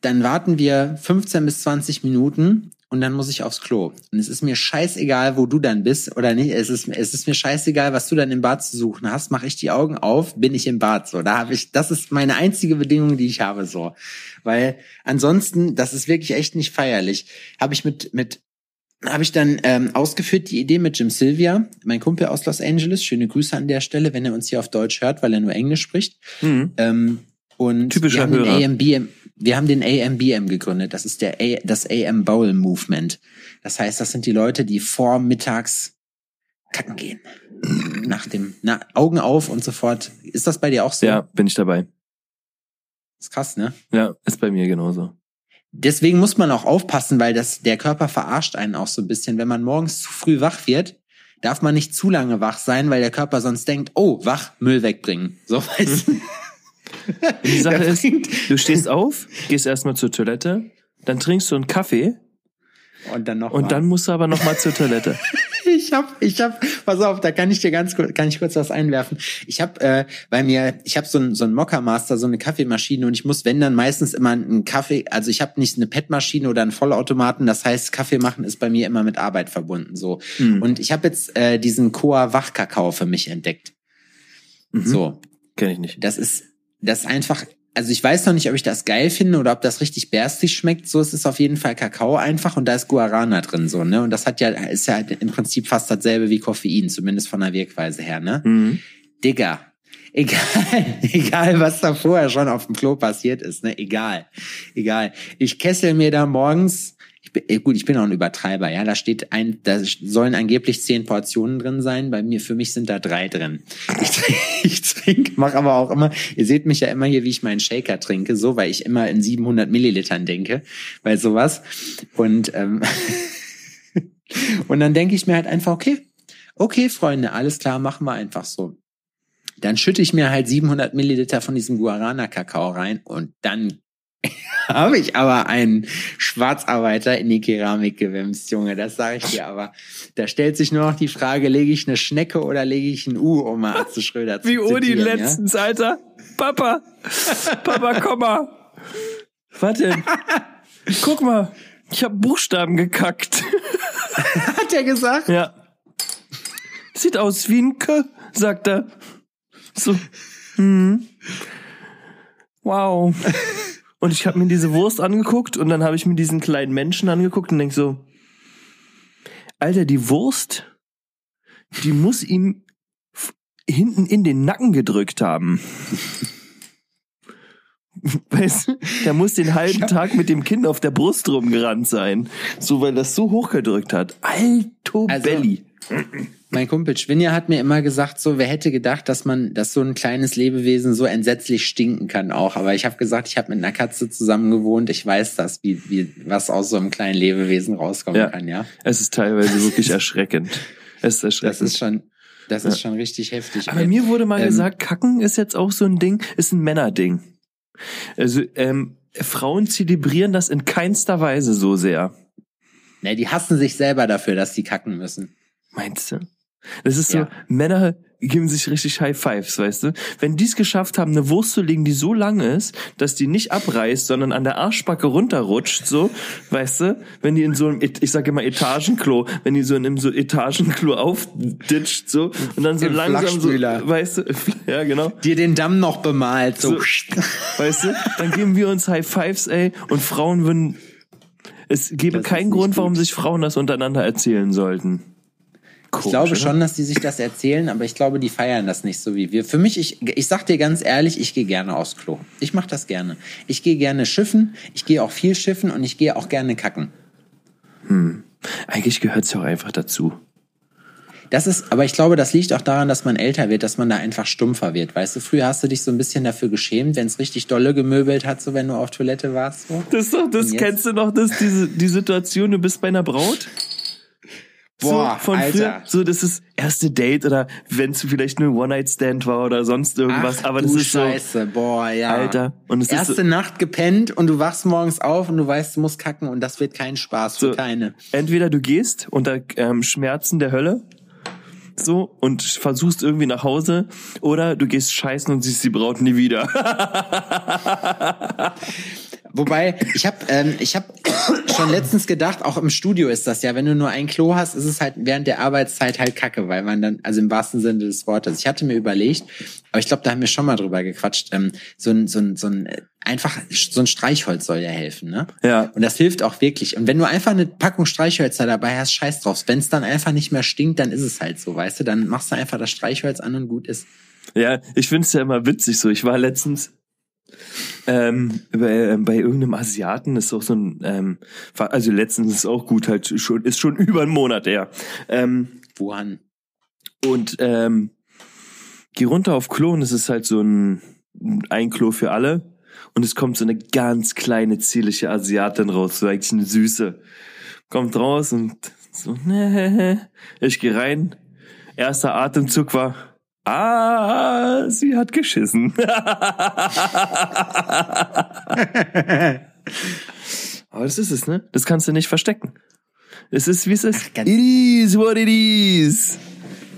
dann warten wir 15 bis 20 Minuten und dann muss ich aufs Klo. Und es ist mir scheißegal, wo du dann bist oder nicht. Es ist, es ist mir scheißegal, was du dann im Bad zu suchen hast. Mach ich die Augen auf, bin ich im Bad. So, da habe ich, das ist meine einzige Bedingung, die ich habe. So, weil ansonsten, das ist wirklich echt nicht feierlich. Habe ich mit mit habe ich dann ähm, ausgeführt die Idee mit Jim Sylvia, mein Kumpel aus Los Angeles. Schöne Grüße an der Stelle, wenn er uns hier auf Deutsch hört, weil er nur Englisch spricht. Mhm. Ähm, und Typischer wir haben Hörer. AMBM, wir haben den AMBM gegründet. Das ist der A, das AM Bowl Movement. Das heißt, das sind die Leute, die vormittags kacken gehen. Nach dem na, Augen auf und sofort. Ist das bei dir auch so? Ja, bin ich dabei. Ist krass, ne? Ja, ist bei mir genauso. Deswegen muss man auch aufpassen, weil das der Körper verarscht einen auch so ein bisschen. Wenn man morgens zu früh wach wird, darf man nicht zu lange wach sein, weil der Körper sonst denkt, oh, wach, Müll wegbringen. So weißt. [LAUGHS] [LAUGHS] Die Sache ist, du stehst auf, gehst erstmal zur Toilette, dann trinkst du einen Kaffee und dann noch und mal. dann musst du aber nochmal zur Toilette. [LAUGHS] Ich hab, ich hab, pass auf, da kann ich dir ganz kurz, kann ich kurz was einwerfen. Ich hab, äh, bei mir, ich hab so ein so ein Master, so eine Kaffeemaschine und ich muss, wenn dann meistens immer einen Kaffee, also ich habe nicht eine PET-Maschine oder einen Vollautomaten. Das heißt, Kaffee machen ist bei mir immer mit Arbeit verbunden, so. Hm. Und ich habe jetzt äh, diesen Coa Wachkakao für mich entdeckt. Mhm. So, Kenn ich nicht. das ist, das einfach, also ich weiß noch nicht, ob ich das geil finde oder ob das richtig bärstig schmeckt. So, es ist auf jeden Fall Kakao einfach und da ist Guarana drin, so, ne? Und das hat ja, ist ja im Prinzip fast dasselbe wie Koffein, zumindest von der Wirkweise her, ne? Mhm. Digga. [LAUGHS] Egal, egal, was da vorher schon auf dem Klo passiert ist, ne? Egal. Egal. Ich kessel mir da morgens, ich gut, ich bin auch ein Übertreiber, ja. Da steht ein, da sollen angeblich zehn Portionen drin sein. Bei mir, für mich sind da drei drin. [LAUGHS] Ich trinke, ich trinke, mache aber auch immer, ihr seht mich ja immer hier, wie ich meinen Shaker trinke, so, weil ich immer in 700 Millilitern denke, bei sowas. Und, ähm, [LAUGHS] und dann denke ich mir halt einfach, okay, okay, Freunde, alles klar, machen wir einfach so. Dann schütte ich mir halt 700 Milliliter von diesem Guarana-Kakao rein und dann [LAUGHS] habe ich aber einen Schwarzarbeiter in die Keramik gewimst, Junge, das sage ich dir aber. Da stellt sich nur noch die Frage, lege ich eine Schnecke oder lege ich ein U, um mal Atze Schröder zu Wie Odi zitieren, ja? letztens, Alter. Papa, Papa, komm mal. Warte. Guck mal. Ich hab Buchstaben gekackt. [LAUGHS] Hat er gesagt? Ja. Sieht aus wie ein K, sagt er. So. Hm. Wow. Und ich habe mir diese Wurst angeguckt und dann habe ich mir diesen kleinen Menschen angeguckt und denk so, Alter, die Wurst, die muss ihm hinten in den Nacken gedrückt haben. [LAUGHS] Weißt du, der muss den halben Tag mit dem Kind auf der Brust rumgerannt sein. So, weil das so hochgedrückt hat. Alto Also- Belly. Mein Kumpel Schwinja hat mir immer gesagt, so wer hätte gedacht, dass man, dass so ein kleines Lebewesen so entsetzlich stinken kann auch. Aber ich habe gesagt, ich habe mit einer Katze zusammen gewohnt. Ich weiß das, wie, wie was aus so einem kleinen Lebewesen rauskommen Ja. kann, ja. Es ist teilweise wirklich [LAUGHS] erschreckend. Es ist Das erschreckend. ist schon, das ist schon richtig heftig. Aber mir wurde mal Ähm, gesagt, Kacken ist jetzt auch so ein Ding, ist ein Männerding. Also ähm, Frauen zelebrieren das in keinster Weise so sehr. Ne, die hassen sich selber dafür, dass sie kacken müssen. Meinst du? Das ist so, Ja. Männer geben sich richtig High Fives, weißt du? Wenn die es geschafft haben, eine Wurst zu legen, die so lang ist, dass die nicht abreißt, sondern an der Arschbacke runterrutscht, so, weißt du? Wenn die in so einem, ich sage immer Etagenklo, wenn die so in einem so Etagenklo aufditscht, so, und dann so Im langsam so, weißt du, [LAUGHS] ja, genau. Dir den Damm noch bemalt, so. So. Weißt du, dann geben wir uns High Fives, ey, und Frauen würden, es gäbe Das keinen Grund, warum gut. sich Frauen das untereinander erzählen sollten. Ich glaube schon, dass die sich das erzählen, aber ich glaube, die feiern das nicht so wie wir. Für mich, ich, ich sag dir ganz ehrlich, ich gehe gerne aufs Klo. Ich mache das gerne. Ich gehe gerne schiffen, ich gehe auch viel schiffen und ich gehe auch gerne kacken. Eigentlich gehört's ja auch einfach dazu. Das ist, aber ich glaube, das liegt auch daran, dass man älter wird, dass man da einfach stumpfer wird. Weißt du, früher hast du dich so ein bisschen dafür geschämt, wenn es richtig dolle gemöbelt hat, so wenn du auf Toilette warst. So. Das ist doch, das kennst du noch, das, diese, die Situation, du bist bei einer Braut? Boah, so, von Alter. früher, so, das ist erste Date oder wenn es vielleicht nur One-Night-Stand war oder sonst irgendwas, Ach, aber das ist so, Scheiße, boah, ja. Alter, und es ist Erste so- Nacht gepennt und du wachst morgens auf und du weißt, du musst kacken und das wird kein Spaß für So. keine. entweder du gehst unter ähm, Schmerzen der Hölle, so, und versuchst irgendwie nach Hause, oder du gehst scheißen und siehst die Braut nie wieder. [LAUGHS] Wobei, ich habe ähm, ich hab schon letztens gedacht, auch im Studio ist das ja, wenn du nur ein Klo hast, ist es halt während der Arbeitszeit halt kacke, weil man dann, also im wahrsten Sinne des Wortes. Ich hatte mir überlegt, aber ich glaube, da haben wir schon mal drüber gequatscht, ähm, so ein, so ein, so ein, einfach, so ein Streichholz soll ja helfen, ne? Ja. Und das hilft auch wirklich. Und wenn du einfach eine Packung Streichhölzer dabei hast, scheiß drauf. Wenn es dann einfach nicht mehr stinkt, dann ist es halt so, weißt du? Dann machst du einfach das Streichholz an und gut ist. Ja, ich find's ja immer witzig so. Ich war letztens ähm, bei, äh, bei irgendeinem Asiaten ist auch so ein, ähm, also letztens ist auch gut, halt schon, ist schon [LAUGHS] über einen Monat her. Ähm, Wuhan. und ähm, geh runter auf Klo und es ist halt so ein, ein Klo für alle. Und es kommt so eine ganz kleine, zierliche Asiatin raus, so eigentlich eine Süße. Kommt raus und so, ne, [LAUGHS] ich geh rein. Erster Atemzug war, ah, sie hat geschissen. [LAUGHS] Aber das ist es, ne? Das kannst du nicht verstecken. Es ist, wie es ist. ganz- it is what it is.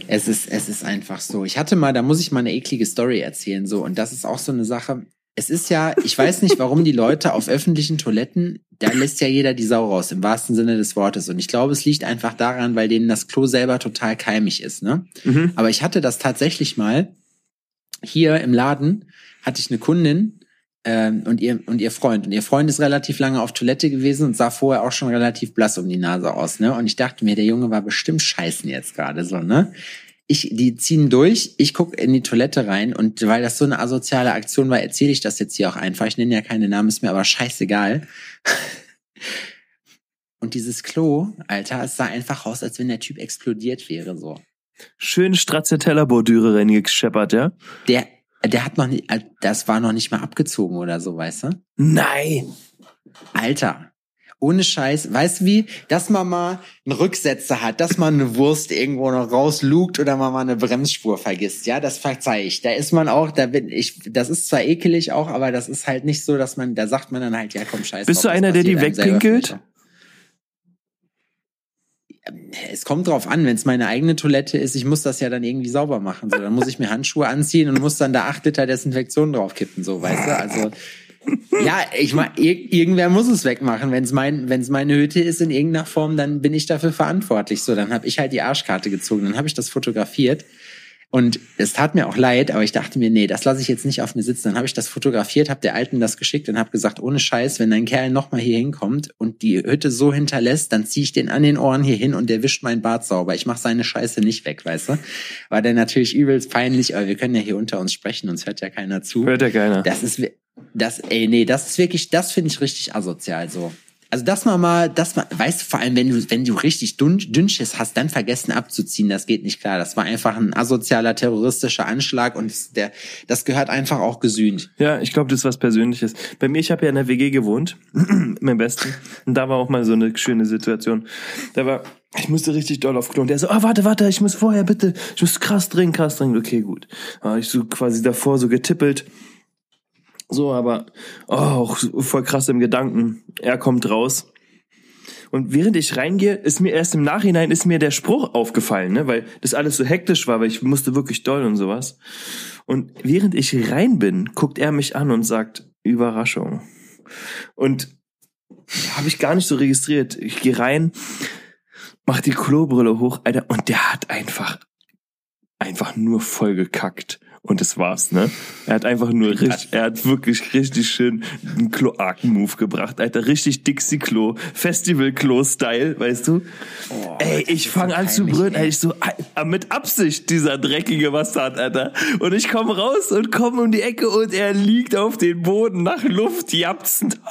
Es ist, es ist einfach so. Ich hatte mal, da muss ich mal eine eklige Story erzählen, so. Und das ist auch so eine Sache. Es ist ja, ich weiß nicht, warum die Leute auf öffentlichen Toiletten, da lässt ja jeder die Sau raus, im wahrsten Sinne des Wortes. Und ich glaube, es liegt einfach daran, weil denen das Klo selber total keimig ist, ne? Mhm. Aber ich hatte das tatsächlich mal hier im Laden, hatte ich eine Kundin, ähm, und ihr und ihr Freund und ihr Freund ist relativ lange auf Toilette gewesen und sah vorher auch schon relativ blass um die Nase aus, ne? Und ich dachte mir, der Junge war bestimmt scheißen jetzt gerade so, ne? Ich, die ziehen durch, ich guck in die Toilette rein und weil das so eine asoziale Aktion war, erzähle ich das jetzt hier auch einfach. Ich nenne ja keine Namen, ist mir aber scheißegal. Und dieses Klo, Alter, es sah einfach aus, als wenn der Typ explodiert wäre, so. Schön Stracciatella-Bordüre reingescheppert, ja? Der, der hat noch nicht, das war noch nicht mal abgezogen oder so, weißt du? Nein. Alter. Ohne Scheiß, weißt du wie, dass man mal einen Rücksetzer hat, dass man eine Wurst irgendwo noch rauslugt oder man mal eine Bremsspur vergisst, ja, das verzeih ich. Da ist man auch, da bin ich, das ist zwar ekelig auch, aber das ist halt nicht so, dass man, da sagt man dann halt, ja komm, scheiß Bist drauf, du einer, der die wegpinkelt? auch. Es kommt drauf an, wenn es meine eigene Toilette ist, ich muss das ja dann irgendwie sauber machen. So, dann muss ich mir Handschuhe anziehen und muss dann da acht Liter Desinfektion draufkippen, so, weißt du? Also, ja, ich meine, ir irgendwer muss es wegmachen. Wenn es mein, wenn's meine Hütte ist in irgendeiner Form, dann bin ich dafür verantwortlich. So, dann habe ich halt die Arschkarte gezogen, dann habe ich das fotografiert. Und es tat mir auch leid, aber ich dachte mir, nee, das lasse ich jetzt nicht auf mir sitzen. Dann habe ich das fotografiert, habe der Alten das geschickt und habe gesagt, ohne Scheiß, wenn dein Kerl nochmal hier hinkommt und die Hütte so hinterlässt, dann ziehe ich den an den Ohren hier hin und der wischt mein Bart sauber. Ich mache seine Scheiße nicht weg, weißt du? War der natürlich übelst peinlich, aber wir können ja hier unter uns sprechen, uns hört ja keiner zu. Hört ja keiner. Das ist, das, ey, nee, das ist wirklich, das finde ich richtig asozial, so. Also, dass man mal, dass man, weißt du, vor allem, wenn du, wenn du richtig dünn, Dünnschiss hast, dann vergessen abzuziehen, das geht nicht klar. Das war einfach ein asozialer, terroristischer Anschlag und das- der, das gehört einfach auch gesühnt. Ja, ich glaube, das ist was Persönliches. Bei mir, ich habe ja in der WG gewohnt, [CLEARS THROAT] mein Besten. Und da war auch mal so eine schöne Situation. Da war, ich musste richtig doll auf Klo. Und der so, ah, warte, warte, ich muss vorher bitte, ich muss krass dringend, krass dringend. Okay, gut. Da ich so quasi davor so getippelt. So, aber oh, auch voll krass im Gedanken. Er kommt raus. Und während ich reingehe, ist mir erst im Nachhinein ist mir der Spruch aufgefallen, ne, weil das alles so hektisch war, weil ich musste wirklich doll und sowas. Und während ich rein bin, guckt er mich an und sagt, Überraschung. Und habe ich gar nicht so registriert. Ich gehe rein, mach die Klobrille hoch, Alter, und der hat einfach, einfach nur voll gekackt. Und das war's, ne? Er hat einfach nur richtig, er hat wirklich richtig schön einen Kloaken-Move gebracht, Alter. Richtig Dixie-Klo, Festival-Klo-Style, weißt du? Oh, Ey, ich fange so an zu brüllen, ey. ey, ich so, ah, mit Absicht, dieser dreckige Bastard, Alter. Und ich komme raus und komme um die Ecke und er liegt auf den Boden nach Luft japsend. [LAUGHS]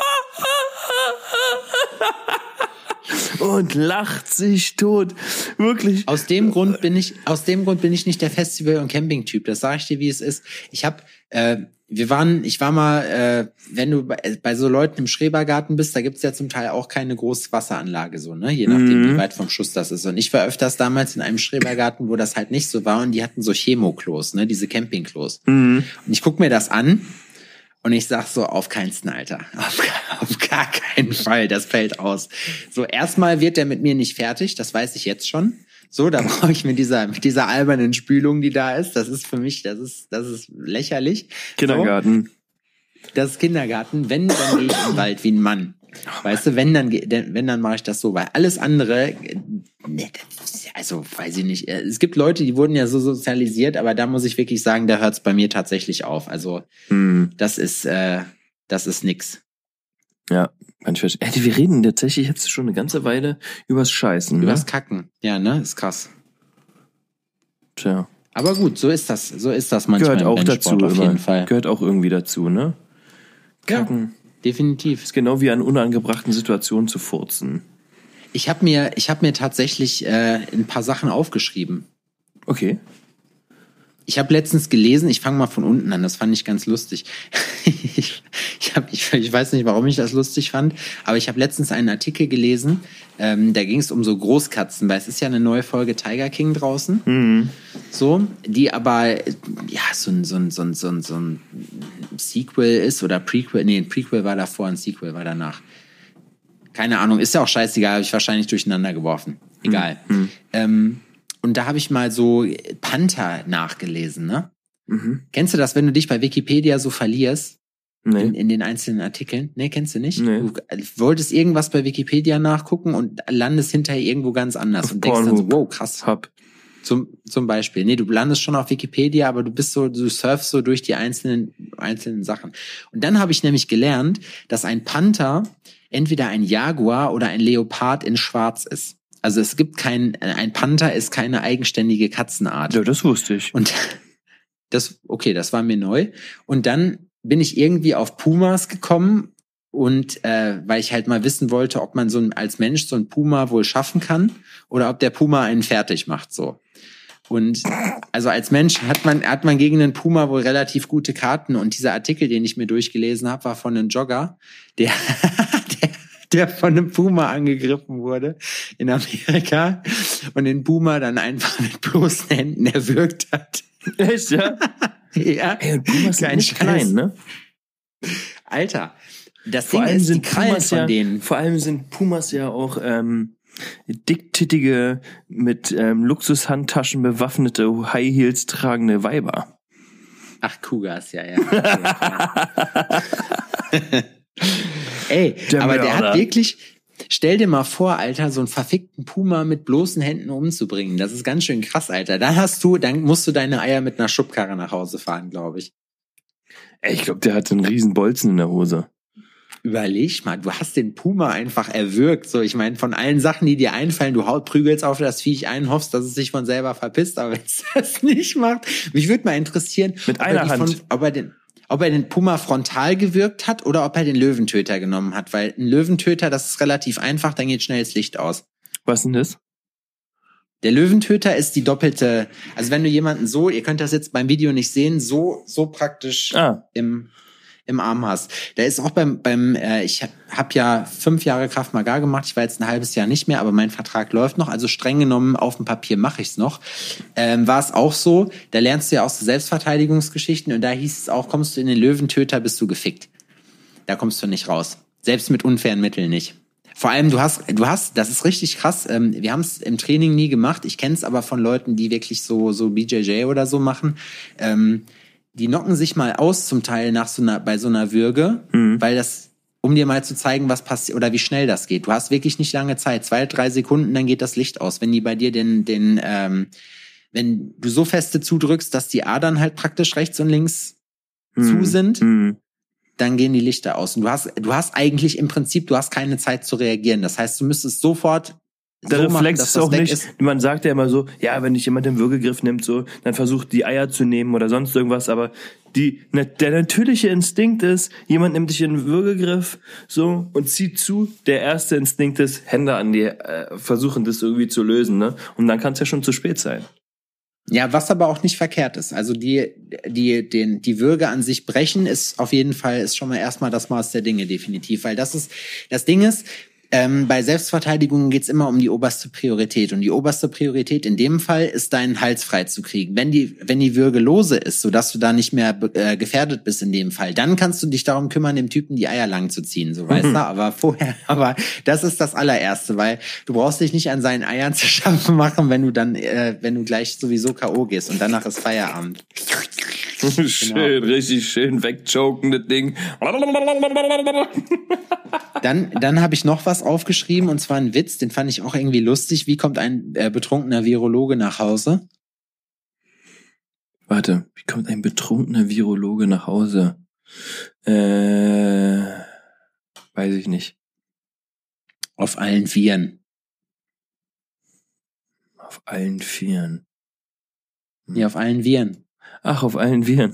Und lacht sich tot. Wirklich. Aus dem Grund bin ich, aus dem Grund bin ich nicht der Festival- und Camping-Typ. Das sage ich dir, wie es ist. Ich habe, äh, wir waren, ich war mal, äh, wenn du bei, bei so Leuten im Schrebergarten bist, da gibt's ja zum Teil auch keine große Wasseranlage, so, ne? Je nachdem, wie weit vom Schuss das ist. Und ich war öfters damals in einem Schrebergarten, wo das halt nicht so war und die hatten so Chemoklos, ne? Diese Campingklos. Und ich guck mir das an und ich sag so, auf keinsten, Alter. Auf, auf gar keinen Fall, das fällt aus. So, erstmal wird der mit mir nicht fertig, das weiß ich jetzt schon. So, da [LAUGHS] brauche ich mit dieser, mit dieser albernen Spülung, die da ist. Das ist für mich, das ist, das ist lächerlich. So. Kindergarten. das ist Kindergarten. Wenn, dann gehe ich im Wald wie ein Mann. Weißt du, wenn dann, wenn dann mache ich das so, weil alles andere, äh, ne, ist- also weiß ich nicht. Äh, Es gibt Leute, die wurden ja so sozialisiert, aber da muss ich wirklich sagen, da hört es bei mir tatsächlich auf. Also Hm, das ist, äh, das ist nix. ja, kann ich verstehen. Ey, wir reden tatsächlich jetzt schon eine ganze Weile übers Scheißen. Ne? Übers Kacken. Ja, ne, ist krass. Tja. Aber gut, so ist das, so ist das manchmal Gehört auch dazu. auf immer. jeden Fall. Gehört auch irgendwie dazu, ne? Ja, Definitiv. Ist genau wie an unangebrachten Situationen zu furzen. Ich habe mir, ich habe mir tatsächlich äh, ein paar Sachen aufgeschrieben. Okay. Ich habe letztens gelesen, ich fange mal von unten an, das fand ich ganz lustig. [LAUGHS] ich, ich, hab, ich, ich weiß nicht, warum ich das lustig fand, aber ich habe letztens einen Artikel gelesen, ähm, da ging es um so Großkatzen, weil es ist ja eine neue Folge Tiger King draußen, so, die aber ja so ein, so, ein, so, ein, so, ein, so ein Sequel ist oder Prequel, nee, ein Prequel war davor, ein Sequel war danach. Keine Ahnung, ist ja auch scheißegal, habe ich wahrscheinlich durcheinander geworfen. Egal. Ähm, und da habe ich mal so Panther nachgelesen, ne? Mhm. Kennst du das, wenn du dich bei Wikipedia so verlierst in, Nee. in den einzelnen Artikeln? Nee, kennst du nicht? Nee. Du wolltest irgendwas bei Wikipedia nachgucken und landest hinterher irgendwo ganz anders Auf und denkst dann so, wow, krass. Hab. Zum, zum Beispiel. Nee, du landest schon auf Wikipedia, aber du bist so, du surfst so durch die einzelnen, einzelnen Sachen. Und dann habe ich nämlich gelernt, dass ein Panther entweder ein Jaguar oder ein Leopard in Schwarz ist. Also es gibt kein, ein Panther ist keine eigenständige Katzenart. Ja, das wusste ich. Und [LAUGHS] das, okay, das war mir neu. Und dann bin ich irgendwie auf Pumas gekommen und äh, weil ich halt mal wissen wollte, ob man so ein, als Mensch so ein Puma wohl schaffen kann oder ob der Puma einen fertig macht so. Und also als Mensch hat man hat man gegen einen Puma wohl relativ gute Karten und dieser Artikel, den ich mir durchgelesen habe, war von einem Jogger, der [LAUGHS] der von einem Puma angegriffen wurde in Amerika und den Puma dann einfach mit bloßen Händen erwürgt hat. Echt, ja? [LAUGHS] Ja, Ey, und Pumas sind nicht klein, ne? Alter. Das Vor Ding allem ist, die sind Krallen Pumas von ja, denen. vor allem sind Pumas ja auch ähm, dicktittige, mit ähm, Luxushandtaschen bewaffnete High Heels tragende Weiber. Ach, Kugas, ja, ja. [LAUGHS] [LAUGHS] Ey, Der aber der Mörder. hat wirklich, stell dir mal vor, Alter, so einen verfickten Puma mit bloßen Händen umzubringen. Das ist ganz schön krass, Alter. Dann hast du, dann musst du deine Eier mit einer Schubkarre nach Hause fahren, glaube ich. Ey, ich glaube, der hat einen riesen Bolzen in der Hose. Überleg mal, du hast den Puma einfach erwürgt. So, ich meine, von allen Sachen, die dir einfallen, du haut prügelst auf das Viech ein, hoffst, dass es sich von selber verpisst, aber [LAUGHS] wenn es das nicht macht, mich würde mal interessieren, Mit einer er Hand. Von, ob er den ob er den Puma frontal gewürgt hat oder ob er den Löwentöter genommen hat, weil ein Löwentöter, das ist relativ einfach, dann geht schnell das Licht aus. Was denn das? Der Löwentöter ist die doppelte, also wenn du jemanden so, ihr könnt das jetzt beim Video nicht sehen, so so praktisch Ah, im, im Arm hast. Da ist auch beim, beim äh, ich habe hab ja fünf Jahre Kraft Maga gemacht, ich war jetzt ein halbes Jahr nicht mehr, aber mein Vertrag läuft noch, also streng genommen auf dem Papier mache ich's noch. Ähm, war es auch so, da lernst du ja auch so Selbstverteidigungsgeschichten und da hieß es auch, kommst du in den Löwentöter, bist du gefickt. Da kommst du nicht raus. Selbst mit unfairen Mitteln nicht. Vor allem, du hast, du hast, das ist richtig krass. Ähm, wir haben es im Training nie gemacht. Ich kenne es aber von Leuten, die wirklich so so BJJ oder so machen. Ähm, die knocken sich mal aus zum Teil nach so einer bei so einer Würge, weil das um dir mal zu zeigen, was passiert oder wie schnell das geht. Du hast wirklich nicht lange Zeit, zwei drei Sekunden, dann geht das Licht aus. Wenn die bei dir den den ähm, wenn du so feste zudrückst, dass die Adern halt praktisch rechts und links zu hm, sind, hm. dann gehen die Lichter aus. Und du hast, du hast eigentlich im Prinzip, du hast keine Zeit zu reagieren. Das heißt, du müsstest sofort Der so machen, Reflex dass ist auch nicht, ist. man sagt ja immer so, ja, wenn dich jemand den Würgegriff nimmt, so, dann versucht die Eier zu nehmen oder sonst irgendwas, aber die, ne, der natürliche Instinkt ist, jemand nimmt dich in den Würgegriff, so, und zieht zu, der erste Instinkt ist, Hände an die, äh, versuchen das irgendwie zu lösen, ne, und dann kann es ja schon zu spät sein. Ja, was aber auch nicht verkehrt ist. Also die, die, den, die Würge an sich brechen ist auf jeden Fall, ist schon mal erstmal das Maß der Dinge, definitiv. Weil das ist, das Ding ist, ähm, bei Selbstverteidigung geht's immer um die oberste Priorität. Und die oberste Priorität in dem Fall ist, deinen Hals frei zu kriegen. Wenn die, wenn die Würge lose ist, sodass du da nicht mehr äh, gefährdet bist in dem Fall, dann kannst du dich darum kümmern, dem Typen die Eier lang zu ziehen, so weißt du. Aber vorher, [LAUGHS] aber das ist das allererste, weil du brauchst dich nicht an seinen Eiern zu schaffen machen, wenn du dann, äh, wenn du gleich sowieso K.O. gehst und danach ist Feierabend. [LAUGHS] schön, genau. richtig schön wegjoken, das Ding. Dann, dann habe ich noch was aufgeschrieben und zwar ein Witz, den fand ich auch irgendwie lustig. Wie kommt ein äh, betrunkener Virologe nach Hause? Warte, wie kommt ein betrunkener Virologe nach Hause? Äh, weiß ich nicht. Auf allen Vieren. Auf allen Vieren. Hm. Ja, auf allen Viren. Ach, auf allen Viren.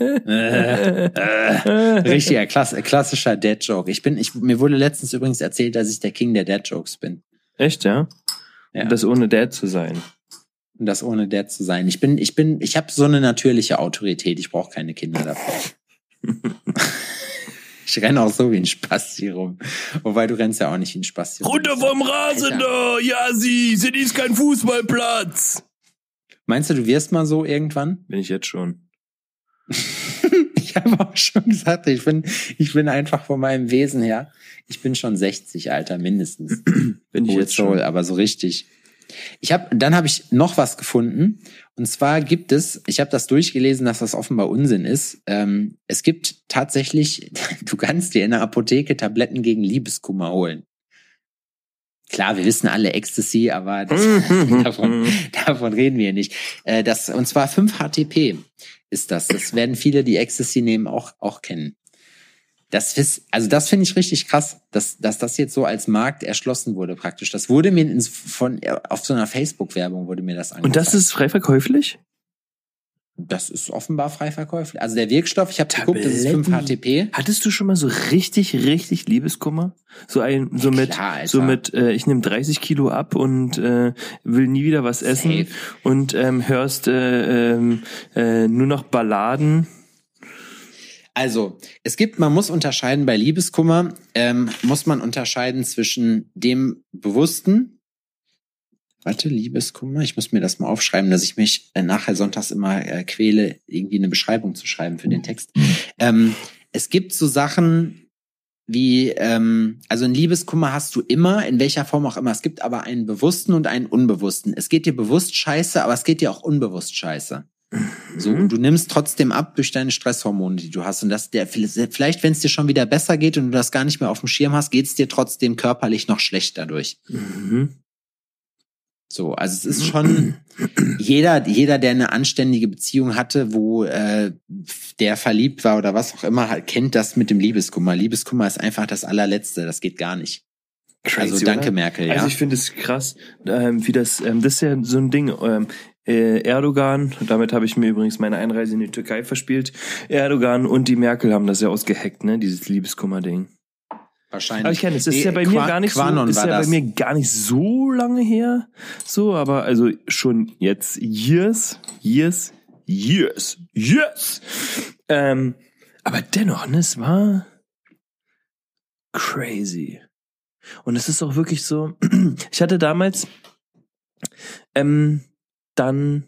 äh, äh, richtiger klass klassischer Dead Joke. Ich bin, ich, mir wurde letztens übrigens erzählt, dass ich der King der Dead Jokes bin. Echt, ja? Ja. Und das ohne Dad zu sein. Und das ohne Dad zu sein. Ich bin, ich bin, ich habe so eine natürliche Autorität. Ich brauche keine Kinder dafür. [LAUGHS] ich renne auch so wie ein Spasti rum. Wobei du rennst ja auch nicht wie ein Spasti rum. Runter vom Rasen da! Ja, sie! Sie ist kein Fußballplatz! Meinst du, du wirst mal so irgendwann? [LAUGHS] Bin ich jetzt schon. [LAUGHS] ich habe auch schon gesagt, ich bin, ich bin einfach von meinem Wesen her. Ich bin schon 60, Alter, mindestens. [CLEARS THROAT] bin ich jetzt schon. Aber so richtig. Ich habe, dann habe ich noch was gefunden. Und zwar gibt es, ich habe das durchgelesen, dass das offenbar Unsinn ist. Ähm, es gibt tatsächlich, [LAUGHS] du kannst dir in der Apotheke Tabletten gegen Liebeskummer holen. Klar, wir wissen alle Ecstasy, aber das, [LAUGHS] davon, davon reden wir nicht. Äh, das, und zwar 5-HTP ist das. Das werden viele, die Ecstasy nehmen, auch, auch kennen. Das ist, also das finde ich richtig krass, dass, dass das jetzt so als Markt erschlossen wurde praktisch. Das wurde mir in, von, auf so einer Facebook-Werbung wurde mir das angezeigt. Und das ist frei verkäuflich? Das ist offenbar frei verkäuflich. Also der Wirkstoff, ich habe geguckt, das ist 5 HTP. Hattest du schon mal so richtig, richtig Liebeskummer? So ein, so ja, mit, klar, so mit, äh, ich nehme 30 Kilo ab und äh, will nie wieder was essen Safe. und ähm, hörst äh, äh, äh, nur noch Balladen. Also, es gibt, man muss unterscheiden bei Liebeskummer, ähm, muss man unterscheiden zwischen dem bewussten, Warte, Liebeskummer. Ich muss mir das mal aufschreiben, dass ich mich äh, nachher sonntags immer äh, quäle, irgendwie eine Beschreibung zu schreiben für den Text. Ähm, es gibt so Sachen wie, ähm, also ein Liebeskummer hast du immer, in welcher Form auch immer. Es gibt aber einen bewussten und einen unbewussten. Es geht dir bewusst scheiße, aber es geht dir auch unbewusst scheiße. So, und du nimmst trotzdem ab durch deine Stresshormone, die du hast. Und das der, vielleicht, wenn es dir schon wieder besser geht und du das gar nicht mehr auf dem Schirm hast, geht es dir trotzdem körperlich noch schlecht dadurch. Mhm. So, also es ist schon jeder, jeder, der eine anständige Beziehung hatte, wo äh, der verliebt war oder was auch immer, halt, kennt das mit dem Liebeskummer. Liebeskummer ist einfach das allerletzte, das geht gar nicht. Crazy, also danke, oder? Merkel. Ja. Also ich finde es krass, ähm, wie das, ähm, das ist ja so ein Ding. Ähm, äh, Erdogan, damit habe ich mir übrigens meine Einreise in die Türkei verspielt. Erdogan und die Merkel haben das ja ausgeheckt, ne, dieses Liebeskummer-Ding. Wahrscheinlich. Aber ich kenne es. Das ist ja bei mir gar nicht Quanon so, ist ja das. bei mir gar nicht so lange her. So, aber also schon jetzt years, years, years, years. Ähm, aber dennoch, ne, es war crazy. Und es ist auch wirklich so, [CLEARS THROAT] ich hatte damals ähm, dann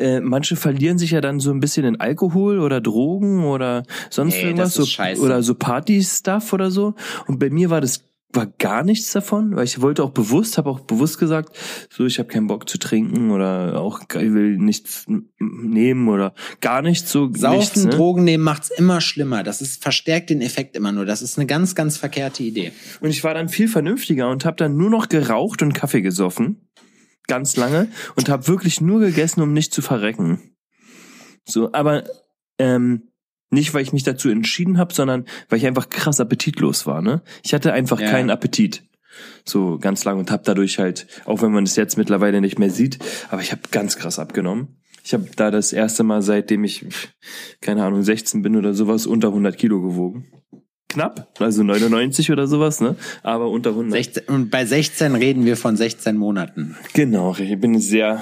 äh, manche verlieren sich ja dann so ein bisschen in Alkohol oder Drogen oder sonst nee, irgendwas so, oder so Party-Stuff oder so. Und bei mir war das war gar nichts davon, weil ich wollte auch bewusst, habe auch bewusst gesagt, so ich habe keinen Bock zu trinken oder auch ich will nichts nehmen oder gar nichts so. Saufen, nichts, ne? Drogen nehmen macht's immer schlimmer. Das ist verstärkt den Effekt immer nur. Das ist eine ganz, ganz verkehrte Idee. Und ich war dann viel vernünftiger und habe dann nur noch geraucht und Kaffee gesoffen ganz lange und habe wirklich nur gegessen, um nicht zu verrecken. So, aber ähm, nicht, weil ich mich dazu entschieden habe, sondern weil ich einfach krass appetitlos war. Ne? Ich hatte einfach ja. keinen Appetit so ganz lang und habe dadurch halt, auch wenn man es jetzt mittlerweile nicht mehr sieht, aber ich habe ganz krass abgenommen. Ich habe da das erste Mal, seitdem ich keine Ahnung 16 bin oder sowas, unter 100 Kilo gewogen knapp, also 99 oder sowas, ne? Aber unter 100. 16, und bei 16 reden wir von 16 Monaten. Genau, ich bin sehr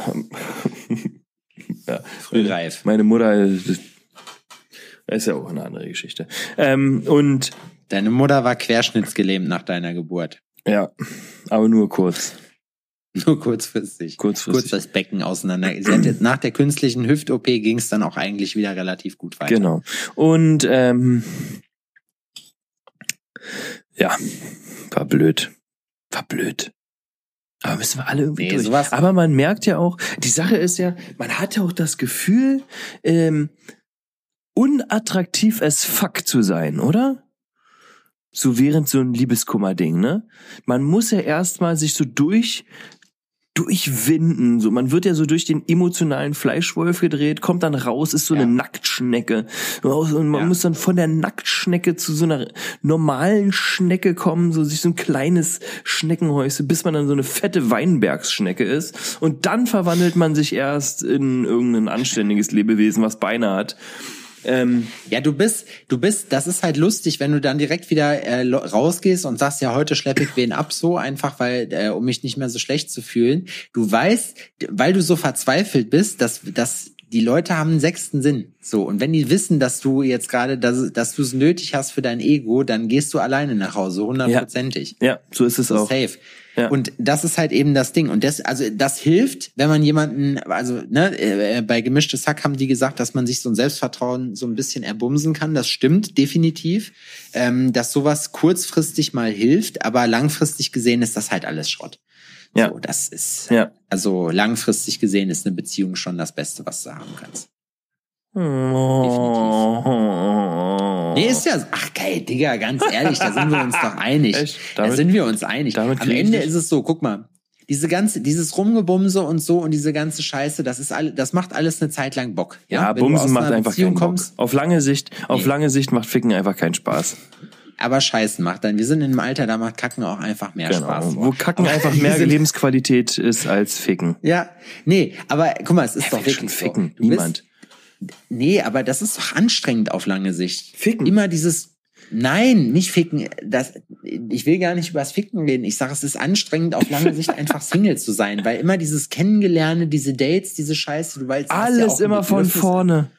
[LAUGHS] ja, frühreif. Meine Mutter ist ja auch eine andere Geschichte. Ähm, und deine Mutter war querschnittsgelähmt nach deiner Geburt. Ja, aber nur kurz. Nur kurzfristig. Kurzfristig. Kurz das Becken auseinander. Nach der künstlichen Hüft-OP ging es dann auch eigentlich wieder relativ gut weiter. Genau. Und ähm, ja, war blöd. War blöd. Aber müssen wir alle irgendwie Nee, durch. sowas- Aber man merkt ja auch, die Sache ist ja, man hat ja auch das Gefühl, ähm, unattraktiv as fuck zu sein, oder? So während so ein Liebeskummer-Ding, ne? Man muss ja erstmal sich so durch, durchwinden, so. Man wird ja so durch den emotionalen Fleischwolf gedreht, kommt dann raus, ist so Ja. eine Nacktschnecke. Und man Ja. muss dann von der Nacktschnecke zu so einer normalen Schnecke kommen, so sich so ein kleines Schneckenhäuschen, bis man dann so eine fette Weinbergsschnecke ist. Und dann verwandelt man sich erst in irgendein anständiges Lebewesen, was Beine hat. Ähm, Ja, du bist, du bist, das ist halt lustig, wenn du dann direkt wieder äh, rausgehst und sagst, ja, heute schleppe ich wen ab, so einfach, weil, äh, um mich nicht mehr so schlecht zu fühlen. Du weißt, weil du so verzweifelt bist, dass, dass die Leute haben einen sechsten Sinn. So, und wenn die wissen, dass du jetzt gerade, dass, dass du es nötig hast für dein Ego, dann gehst du alleine nach Hause, hundertprozentig. ja, so ist es auch. safe. Ja. Und das ist halt eben das Ding. Und das, also das hilft, wenn man jemanden, also ne, äh, bei gemischtes Hack haben die gesagt, dass man sich so ein Selbstvertrauen so ein bisschen erbumsen kann. Das stimmt definitiv, ähm, dass sowas kurzfristig mal hilft, aber langfristig gesehen ist das halt alles Schrott. Ja. So, das ist, Ja. also langfristig gesehen ist eine Beziehung schon das Beste, was du haben kannst. Nee, ist ja, ach geil, Digga, ganz ehrlich, da sind wir uns doch einig. Echt? Da Damit- sind wir uns einig. damit Am Ende ist es so, guck mal, diese ganze, dieses Rumgebumse und so und diese ganze Scheiße, das ist all, das macht alles eine Zeit lang Bock. Ja, du Bumsen macht einfach Beziehung keinen Bock. Auf lange Sicht, auf Nee. lange Sicht macht Ficken einfach keinen Spaß. aber Scheißen macht dann. Wir sind in einem Alter, da macht Kacken auch einfach mehr Spaß. Genau. Wo Kacken Aber einfach mehr Lebensqualität ist als Ficken. Ja, nee, aber guck mal, es ist Wer doch will schon wirklich ficken? so. Niemand. Nee, aber das ist doch anstrengend auf lange Sicht. Ficken? Immer dieses Nein, nicht ficken. Das, ich will gar nicht über das Ficken reden. Ich sage, es ist anstrengend, auf lange Sicht [LAUGHS] einfach Single zu sein, weil immer dieses Kennengelerne, diese Dates, diese Scheiße, du weißt, ja Alles ein immer von vorne.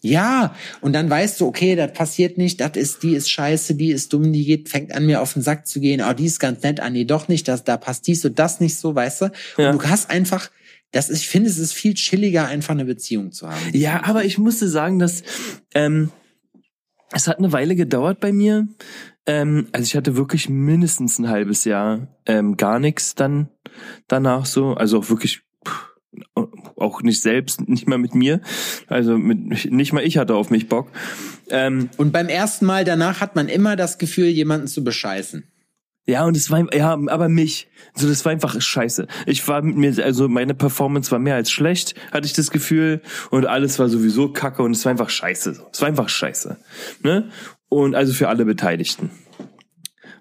Ja, und dann weißt du, okay, das passiert nicht, das ist, die ist scheiße, die ist dumm, die geht, fängt an mir auf den Sack zu gehen, oh, die ist ganz nett, ah, nee, doch nicht, das, da passt dies und das nicht so, weißt du? Ja. Und du hast einfach, das, ich finde, es ist viel chilliger, einfach eine Beziehung zu haben. Ja, aber ich musste sagen, dass ähm, es hat eine Weile gedauert bei mir. Ähm, also ich hatte wirklich mindestens ein halbes Jahr ähm, gar nichts dann danach so. Also auch wirklich pff, auch nicht selbst, nicht mal mit mir. Also mit, nicht mal ich hatte auf mich Bock. Ähm, Und beim ersten Mal danach hat man immer das Gefühl, jemanden zu bescheißen. Ja, und es war, ja, aber mich. So, das war einfach scheiße. Ich war mit mir, also meine Performance war mehr als schlecht, hatte ich das Gefühl. Und alles war sowieso kacke und es war einfach scheiße. Es war einfach scheiße. Ne? Und also für alle Beteiligten.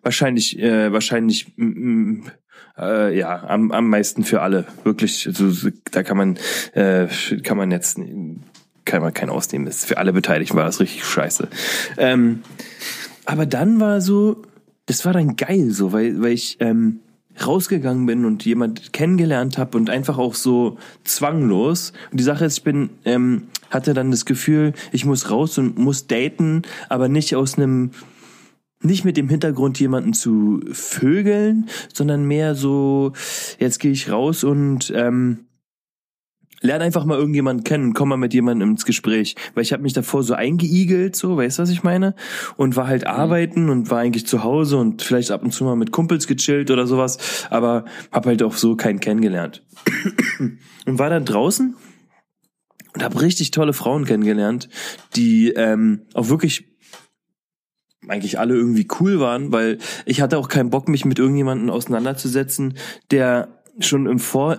Wahrscheinlich, äh, wahrscheinlich, mm, mm, äh, ja, am, am meisten für alle. Wirklich, also, so- da kann man, äh, kann man jetzt, kann man kein ausnehmen. Das- Für alle Beteiligten war das richtig scheiße. Ähm, aber dann war so, das war dann geil so, weil, weil ich ähm, rausgegangen bin und jemand kennengelernt habe und einfach auch so zwanglos. Und die Sache ist, ich bin, ähm, hatte dann das Gefühl, ich muss raus und muss daten, aber nicht aus einem nicht mit dem Hintergrund, jemanden zu vögeln, sondern mehr so, jetzt gehe ich raus und ähm, lerne einfach mal irgendjemanden kennen, komm mal mit jemandem ins Gespräch. Weil ich habe mich davor so eingeigelt, so, weißt du, was ich meine? Und war halt arbeiten und war eigentlich zu Hause und vielleicht ab und zu mal mit Kumpels gechillt oder sowas, aber hab halt auch so keinen kennengelernt. und war dann draußen und habe richtig tolle Frauen kennengelernt, die ähm, auch wirklich eigentlich alle irgendwie cool waren, weil ich hatte auch keinen Bock, mich mit irgendjemandem auseinanderzusetzen, der schon im Vor,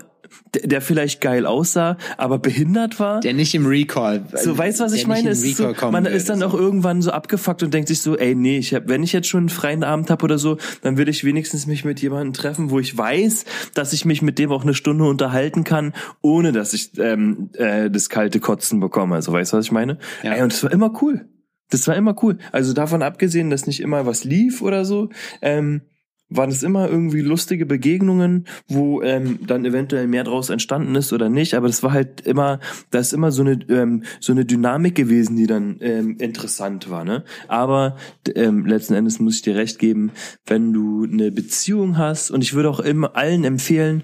der, vielleicht geil aussah, aber behindert war. Der nicht im Recall. so, weißt du, was ich meine? ist so, man ist dann auch irgendwann so abgefuckt und denkt sich so, ey, nee, ich hab, wenn ich jetzt schon einen freien Abend habe oder so, dann will ich wenigstens mich mit jemandem treffen, wo ich weiß, dass ich mich mit dem auch eine Stunde unterhalten kann, ohne dass ich ähm, äh, das kalte Kotzen bekomme. Also, weißt du, was ich meine? Ja. Ey, und es war immer cool. Das war immer cool. Also davon abgesehen, dass nicht immer was lief oder so, ähm, waren es immer irgendwie lustige Begegnungen, wo ähm, dann eventuell mehr draus entstanden ist oder nicht. Aber das war halt immer, da ist immer so eine ähm, so eine Dynamik gewesen, die dann ähm, interessant war. Ne? Aber ähm, letzten Endes muss ich dir recht geben, wenn du eine Beziehung hast und ich würde auch immer allen empfehlen,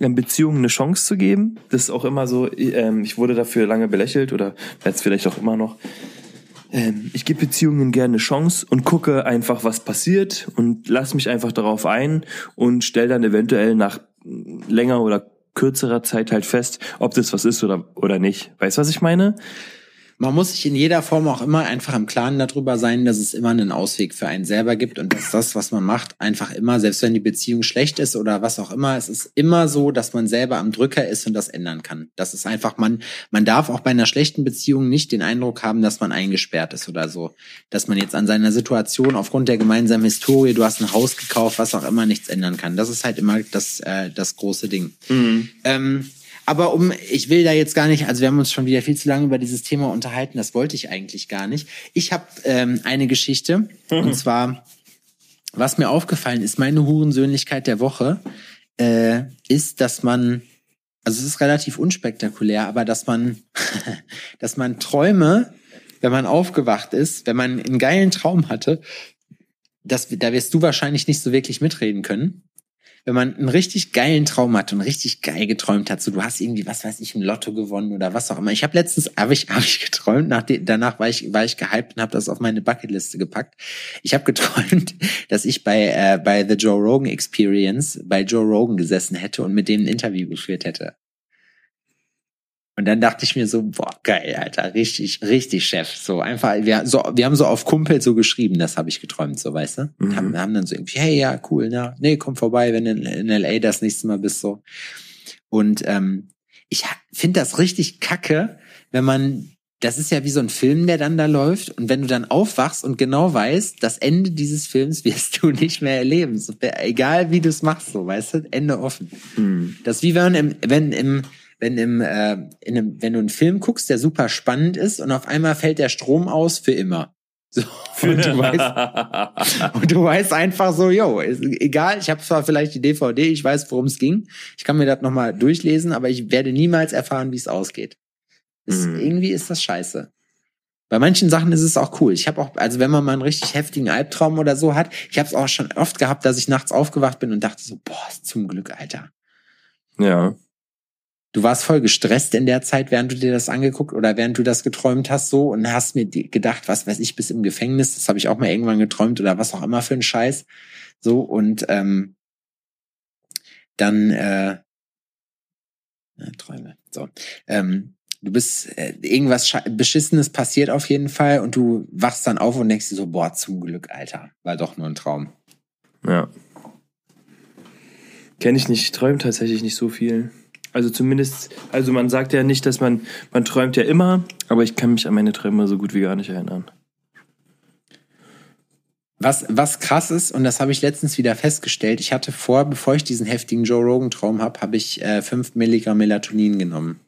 ähm, Beziehungen eine Chance zu geben. Das ist auch immer so. Ähm, ich wurde dafür lange belächelt oder jetzt vielleicht auch immer noch ähm, ich gebe Beziehungen gerne eine Chance und gucke einfach, was passiert und lass mich einfach darauf ein und stell dann eventuell nach länger oder kürzerer Zeit halt fest, ob das was ist oder, oder nicht. Weißt du, was ich meine? Man muss sich in jeder Form auch immer einfach im Klaren darüber sein, dass es immer einen Ausweg für einen selber gibt und dass das, was man macht, einfach immer, selbst wenn die Beziehung schlecht ist oder was auch immer, es ist immer so, dass man selber am Drücker ist und das ändern kann. Das ist einfach, man, man darf auch bei einer schlechten Beziehung nicht den Eindruck haben, dass man eingesperrt ist oder so. Dass man jetzt an seiner Situation aufgrund der gemeinsamen Historie, du hast ein Haus gekauft, was auch immer, nichts ändern kann. Das ist halt immer das, äh, das große Ding. Mhm. Ähm, aber um, ich will da jetzt gar nicht, also wir haben uns schon wieder viel zu lange über dieses Thema unterhalten, das wollte ich eigentlich gar nicht. Ich habe ähm, eine Geschichte, mhm. und zwar, was mir aufgefallen ist, meine Hurensöhnlichkeit der Woche, äh, ist, dass man, also es ist relativ unspektakulär, aber dass man, [LAUGHS] dass man Träume, wenn man aufgewacht ist, wenn man einen geilen Traum hatte, das, da wirst du wahrscheinlich nicht so wirklich mitreden können wenn man einen richtig geilen Traum hat und richtig geil geträumt hat, so du hast irgendwie, was weiß ich, ein Lotto gewonnen oder was auch immer. Ich habe letztens, habe ich, hab ich geträumt, nach de, danach war ich, war ich gehypt und habe das auf meine Bucketliste gepackt. Ich habe geträumt, [LAUGHS] dass ich bei, äh, bei The Joe Rogan Experience bei Joe Rogan gesessen hätte und mit dem ein Interview geführt hätte. Und dann dachte ich mir so, boah, geil, Alter, richtig, richtig Chef. So einfach, wir, so, wir haben so auf Kumpel so geschrieben, das habe ich geträumt, so weißt du? Mhm. Haben, haben dann so irgendwie, hey, ja, cool, na, nee, komm vorbei, wenn du in, in LA das nächste Mal bist, so. Und ähm, ich finde das richtig kacke, wenn man, das ist ja wie so ein Film, der dann da läuft, und wenn du dann aufwachst und genau weißt, das Ende dieses Films wirst du nicht mehr erleben. So, egal wie du es machst, so, weißt du, Ende offen. Mhm. Das ist wie wenn im, wenn im wenn im, äh, in einem, wenn du einen Film guckst, der super spannend ist und auf einmal fällt der Strom aus für immer. So, [LAUGHS] und, du weißt, und du weißt einfach so, yo, ist egal, ich habe zwar vielleicht die DVD, ich weiß, worum es ging, ich kann mir das nochmal durchlesen, aber ich werde niemals erfahren, wie es ausgeht. Ist, mhm. Irgendwie ist das scheiße. Bei manchen Sachen ist es auch cool. Ich habe auch, also wenn man mal einen richtig heftigen Albtraum oder so hat, ich habe es auch schon oft gehabt, dass ich nachts aufgewacht bin und dachte so, boah, zum Glück, Alter. Ja du warst voll gestresst in der Zeit, während du dir das angeguckt oder während du das geträumt hast so und hast mir gedacht, was weiß ich, bis im Gefängnis, das habe ich auch mal irgendwann geträumt oder was auch immer für ein Scheiß. So und ähm, dann äh, ja, Träume. So. Ähm, du bist äh, irgendwas Beschissenes passiert auf jeden Fall und du wachst dann auf und denkst dir so, boah, zum Glück, Alter, war doch nur ein Traum. Ja. Kenne ich nicht, ich träume tatsächlich nicht so viel. Also zumindest, also man sagt ja nicht, dass man, man träumt ja immer, aber ich kann mich an meine Träume so gut wie gar nicht erinnern. Was, was krass ist, und das habe ich letztens wieder festgestellt, ich hatte vor, bevor ich diesen heftigen Joe Rogan-Traum habe, habe ich äh, 5 Milligramm Melatonin genommen.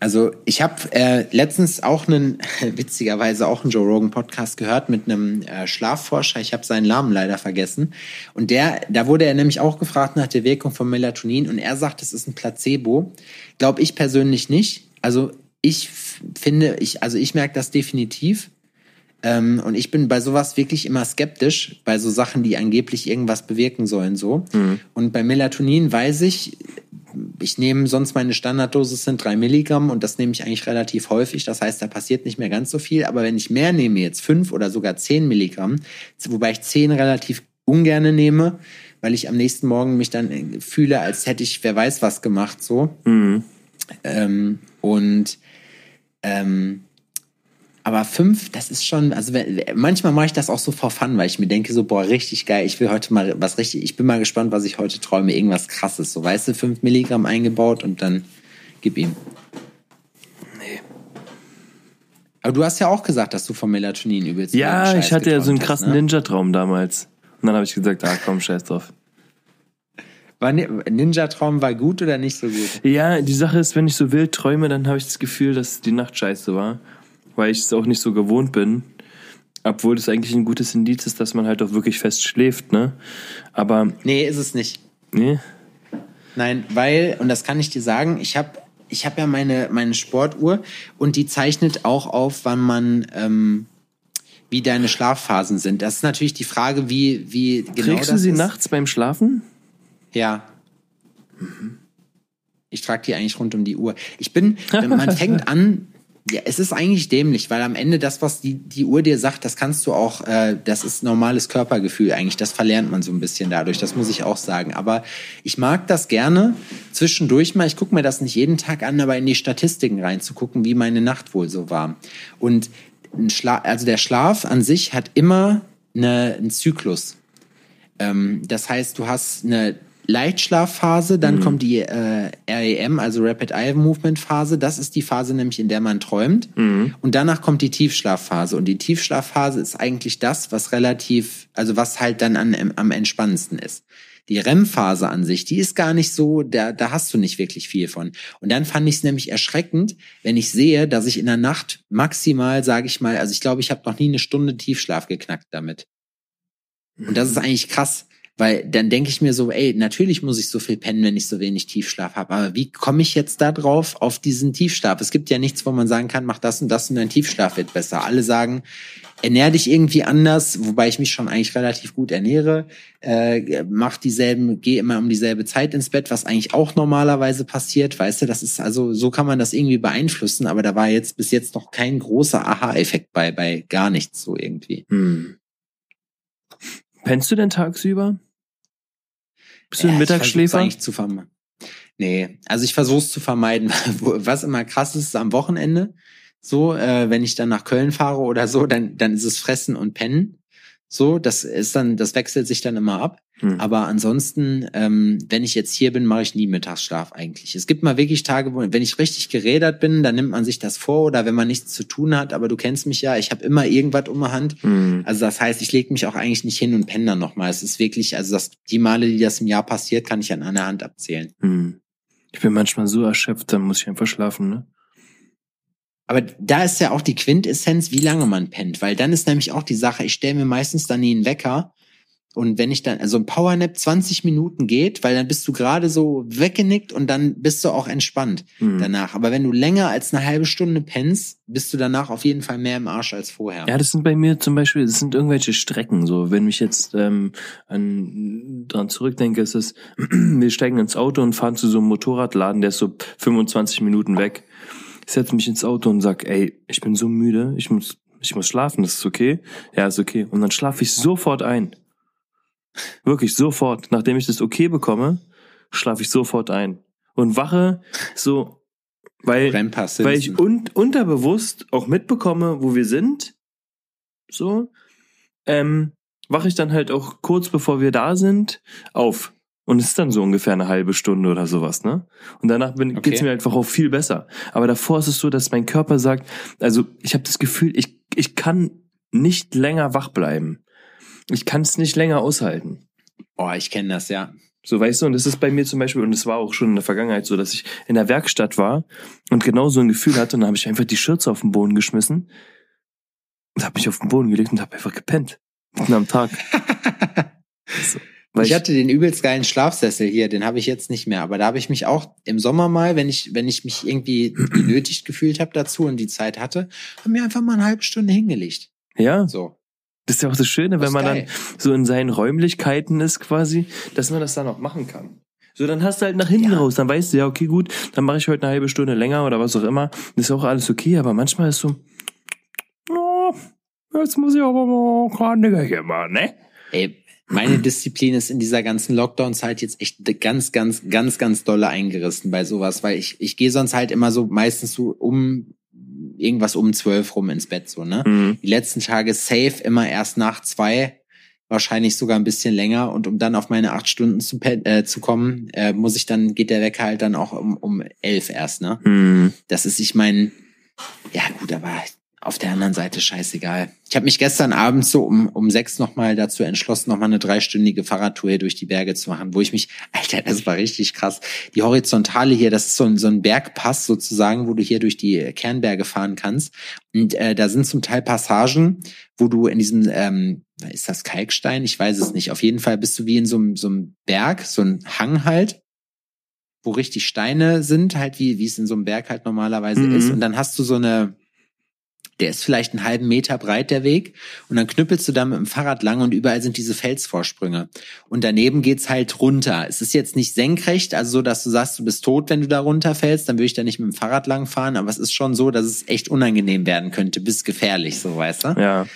Also ich habe äh, letztens auch einen, [LAUGHS] witzigerweise auch einen Joe Rogan Podcast gehört mit einem äh, Schlafforscher. Ich habe seinen Namen leider vergessen. Und der, da wurde er nämlich auch gefragt nach der Wirkung von Melatonin und er sagt, es ist ein Placebo. Glaube ich persönlich nicht. Also ich finde, ich, also ich merke das definitiv. Ähm, und ich bin bei sowas wirklich immer skeptisch, bei so Sachen, die angeblich irgendwas bewirken sollen, so. Mhm. Und bei Melatonin weiß ich, ich nehme sonst meine Standarddosis sind drei Milligramm und das nehme ich eigentlich relativ häufig. Das heißt, da passiert nicht mehr ganz so viel. Aber wenn ich mehr nehme, jetzt fünf oder sogar zehn Milligramm, wobei ich zehn relativ ungerne nehme, weil ich am nächsten Morgen mich dann fühle, als hätte ich wer weiß was gemacht, so. Mhm. Ähm, und ähm, aber fünf, das ist schon, also manchmal mache ich das auch so vor Fun, weil ich mir denke so, boah, richtig geil, ich will heute mal was richtig, ich bin mal gespannt, was ich heute träume, irgendwas krasses, so weißt du, fünf Milligramm eingebaut und dann gib ihm. Nee. Aber du hast ja auch gesagt, dass du vom Melatonin übelst Ja, ich hatte ja so einen krassen ne? Ninja-Traum damals. Und dann habe ich gesagt, ah komm, scheiß drauf. War Ninja-Traum war gut oder nicht so gut? Ja, die Sache ist, wenn ich so wild träume, dann habe ich das Gefühl, dass die Nacht scheiße war weil ich es auch nicht so gewohnt bin. Obwohl das eigentlich ein gutes Indiz ist, dass man halt auch wirklich fest schläft, ne? Aber. Nee, ist es nicht. Nee? Nein, weil, und das kann ich dir sagen, ich habe ich hab ja meine, meine Sportuhr und die zeichnet auch auf, wann man, ähm, wie deine Schlafphasen sind. Das ist natürlich die Frage, wie, wie genau Trägst du sie ist. nachts beim Schlafen? Ja. Mhm. Ich trage die eigentlich rund um die Uhr. Ich bin, man fängt an, Ja, es ist eigentlich dämlich, weil am Ende das, was die, die Uhr dir sagt, das kannst du auch, äh, das ist normales Körpergefühl eigentlich. Das verlernt man so ein bisschen dadurch, das muss ich auch sagen. Aber ich mag das gerne zwischendurch mal, ich gucke mir das nicht jeden Tag an, aber in die Statistiken reinzugucken, wie meine Nacht wohl so war. Und ein Schla also der Schlaf an sich hat immer eine, einen Zyklus. Ähm, das heißt, du hast eine Leichtschlafphase, dann mhm. kommt die äh, REM, also Rapid Eye Movement Phase. Das ist die Phase nämlich, in der man träumt. Mhm. Und danach kommt die Tiefschlafphase. Und die Tiefschlafphase ist eigentlich das, was relativ, also was halt dann an, am entspannendsten ist. Die REM-Phase an sich, die ist gar nicht so, da, da hast du nicht wirklich viel von. Und dann fand ich es nämlich erschreckend, wenn ich sehe, dass ich in der Nacht maximal, sage ich mal, also ich glaube, ich habe noch nie eine Stunde Tiefschlaf geknackt damit. Und das ist mhm. eigentlich krass. Weil dann denke ich mir so, ey, natürlich muss ich so viel pennen, wenn ich so wenig Tiefschlaf habe. Aber wie komme ich jetzt da drauf auf diesen Tiefschlaf? Es gibt ja nichts, wo man sagen kann, mach das und das und dein Tiefschlaf wird besser. Alle sagen, ernähr dich irgendwie anders, wobei ich mich schon eigentlich relativ gut ernähre. Äh, mach dieselben, geh immer um dieselbe Zeit ins Bett, was eigentlich auch normalerweise passiert. Weißt du, das ist also, so kann man das irgendwie beeinflussen. Aber da war jetzt bis jetzt noch kein großer Aha-Effekt bei, bei gar nichts so irgendwie. Hm. Pennst du denn tagsüber? Bist du ein Mittagsschläfer? eigentlich zu vermeiden. Nee, also ich versuche es zu vermeiden. [LAUGHS] Was immer krass ist, ist am Wochenende. So, äh, wenn ich dann nach Köln fahre oder so, dann, dann ist es Fressen und Pennen. So, das ist dann, das wechselt sich dann immer ab. Hm. Aber ansonsten, ähm, wenn ich jetzt hier bin, mache ich nie Mittagsschlaf eigentlich. Es gibt mal wirklich Tage, wo, wenn ich richtig gerädert bin, dann nimmt man sich das vor oder wenn man nichts zu tun hat. Aber du kennst mich ja, ich habe immer irgendwas um die Hand. Hm. Also das heißt, ich lege mich auch eigentlich nicht hin und penne dann nochmal. Es ist wirklich, also das, die Male, die das im Jahr passiert, kann ich an einer Hand abzählen. Hm. Ich bin manchmal so erschöpft, dann muss ich einfach schlafen, ne? Aber da ist ja auch die Quintessenz, wie lange man pennt, weil dann ist nämlich auch die Sache, ich stelle mir meistens dann nie einen Wecker und wenn ich dann, also ein Powernap 20 Minuten geht, weil dann bist du gerade so weggenickt und dann bist du auch entspannt mhm. danach. Aber wenn du länger als eine halbe Stunde pennst, bist du danach auf jeden Fall mehr im Arsch als vorher. Ja, das sind bei mir zum Beispiel, das sind irgendwelche Strecken so. Wenn ich jetzt ähm, an, dran zurückdenke, ist es, [CLEARS THROAT] wir steigen ins Auto und fahren zu so einem Motorradladen, der ist so 25 Minuten weg setze mich ins Auto und sag, ey, ich bin so müde, ich muss, ich muss schlafen, das ist okay? Ja, ist okay. Und dann schlafe ich sofort ein. Wirklich sofort. Nachdem ich das okay bekomme, schlafe ich sofort ein. Und wache so, weil, weil ich un unterbewusst auch mitbekomme, wo wir sind. So. Ähm, wache ich dann halt auch kurz bevor wir da sind auf. Und es ist dann so ungefähr eine halbe Stunde oder sowas, ne? Und danach bin, okay. geht's mir einfach auch viel besser. Aber davor ist es so, dass mein Körper sagt, also ich habe das Gefühl, ich, ich kann nicht länger wach bleiben. Ich kann es nicht länger aushalten. Oh, ich kenne das, ja. So, weißt du, und das ist bei mir zum Beispiel, und es war auch schon in der Vergangenheit so, dass ich in der Werkstatt war und genau so ein Gefühl hatte, und dann habe ich einfach die Schürze auf den Boden geschmissen und habe mich auf den Boden gelegt und habe einfach gepennt. Mitten am Tag. [LAUGHS] so. Weil ich, hatte den übelst geilen Schlafsessel hier, den habe ich jetzt nicht mehr. Aber da habe ich mich auch im Sommer mal, wenn ich, wenn ich mich irgendwie [CLEARS THROAT] genötigt gefühlt habe dazu und die Zeit hatte, habe mir einfach mal eine halbe Stunde hingelegt. Ja. So. Das ist ja auch das Schöne, das wenn man geil. dann so in seinen Räumlichkeiten ist quasi, dass man das dann auch machen kann. So, dann hast du halt nach hinten ja. raus, dann weißt du, ja, okay, gut, dann mache ich heute eine halbe Stunde länger oder was auch immer. Das ist auch alles okay, aber manchmal ist so, oh, jetzt muss ich aber mal gerade hier machen, ne? Ey, meine Disziplin ist in dieser ganzen Lockdown-Zeit jetzt echt ganz, ganz, ganz, ganz dolle eingerissen bei sowas, weil ich, ich gehe sonst halt immer so meistens so um irgendwas um zwölf rum ins Bett, so, ne? Mhm. Die letzten Tage safe immer erst nach zwei, wahrscheinlich sogar ein bisschen länger und um dann auf meine acht Stunden zu, äh, zu kommen, äh, muss ich dann, geht der Wecker halt dann auch um, um elf erst, ne? Mhm. Das ist, ich mein, ja gut, aber auf der anderen Seite scheißegal. Ich habe mich gestern Abend so um, um sechs nochmal dazu entschlossen, nochmal eine dreistündige Fahrradtour hier durch die Berge zu machen, wo ich mich, Alter, das war richtig krass. Die Horizontale hier, das ist so ein, so ein Bergpass sozusagen, wo du hier durch die Kernberge fahren kannst. Und äh, da sind zum Teil Passagen, wo du in diesem, ähm, ist das Kalkstein? Ich weiß es nicht. Auf jeden Fall bist du wie in so einem, so einem Berg, so ein Hang halt wo richtig Steine sind, halt wie, wie es in so einem Berg halt normalerweise mhm. ist. Und dann hast du so eine, der ist vielleicht einen halben Meter breit, der Weg. Und dann knüppelst du da mit dem Fahrrad lang und überall sind diese Felsvorsprünge. Und daneben geht's halt runter. Es ist jetzt nicht senkrecht, also so, dass du sagst, du bist tot, wenn du da runterfällst, dann würde ich da nicht mit dem Fahrrad lang fahren, aber es ist schon so, dass es echt unangenehm werden könnte, bis gefährlich, so weißt du? Ja.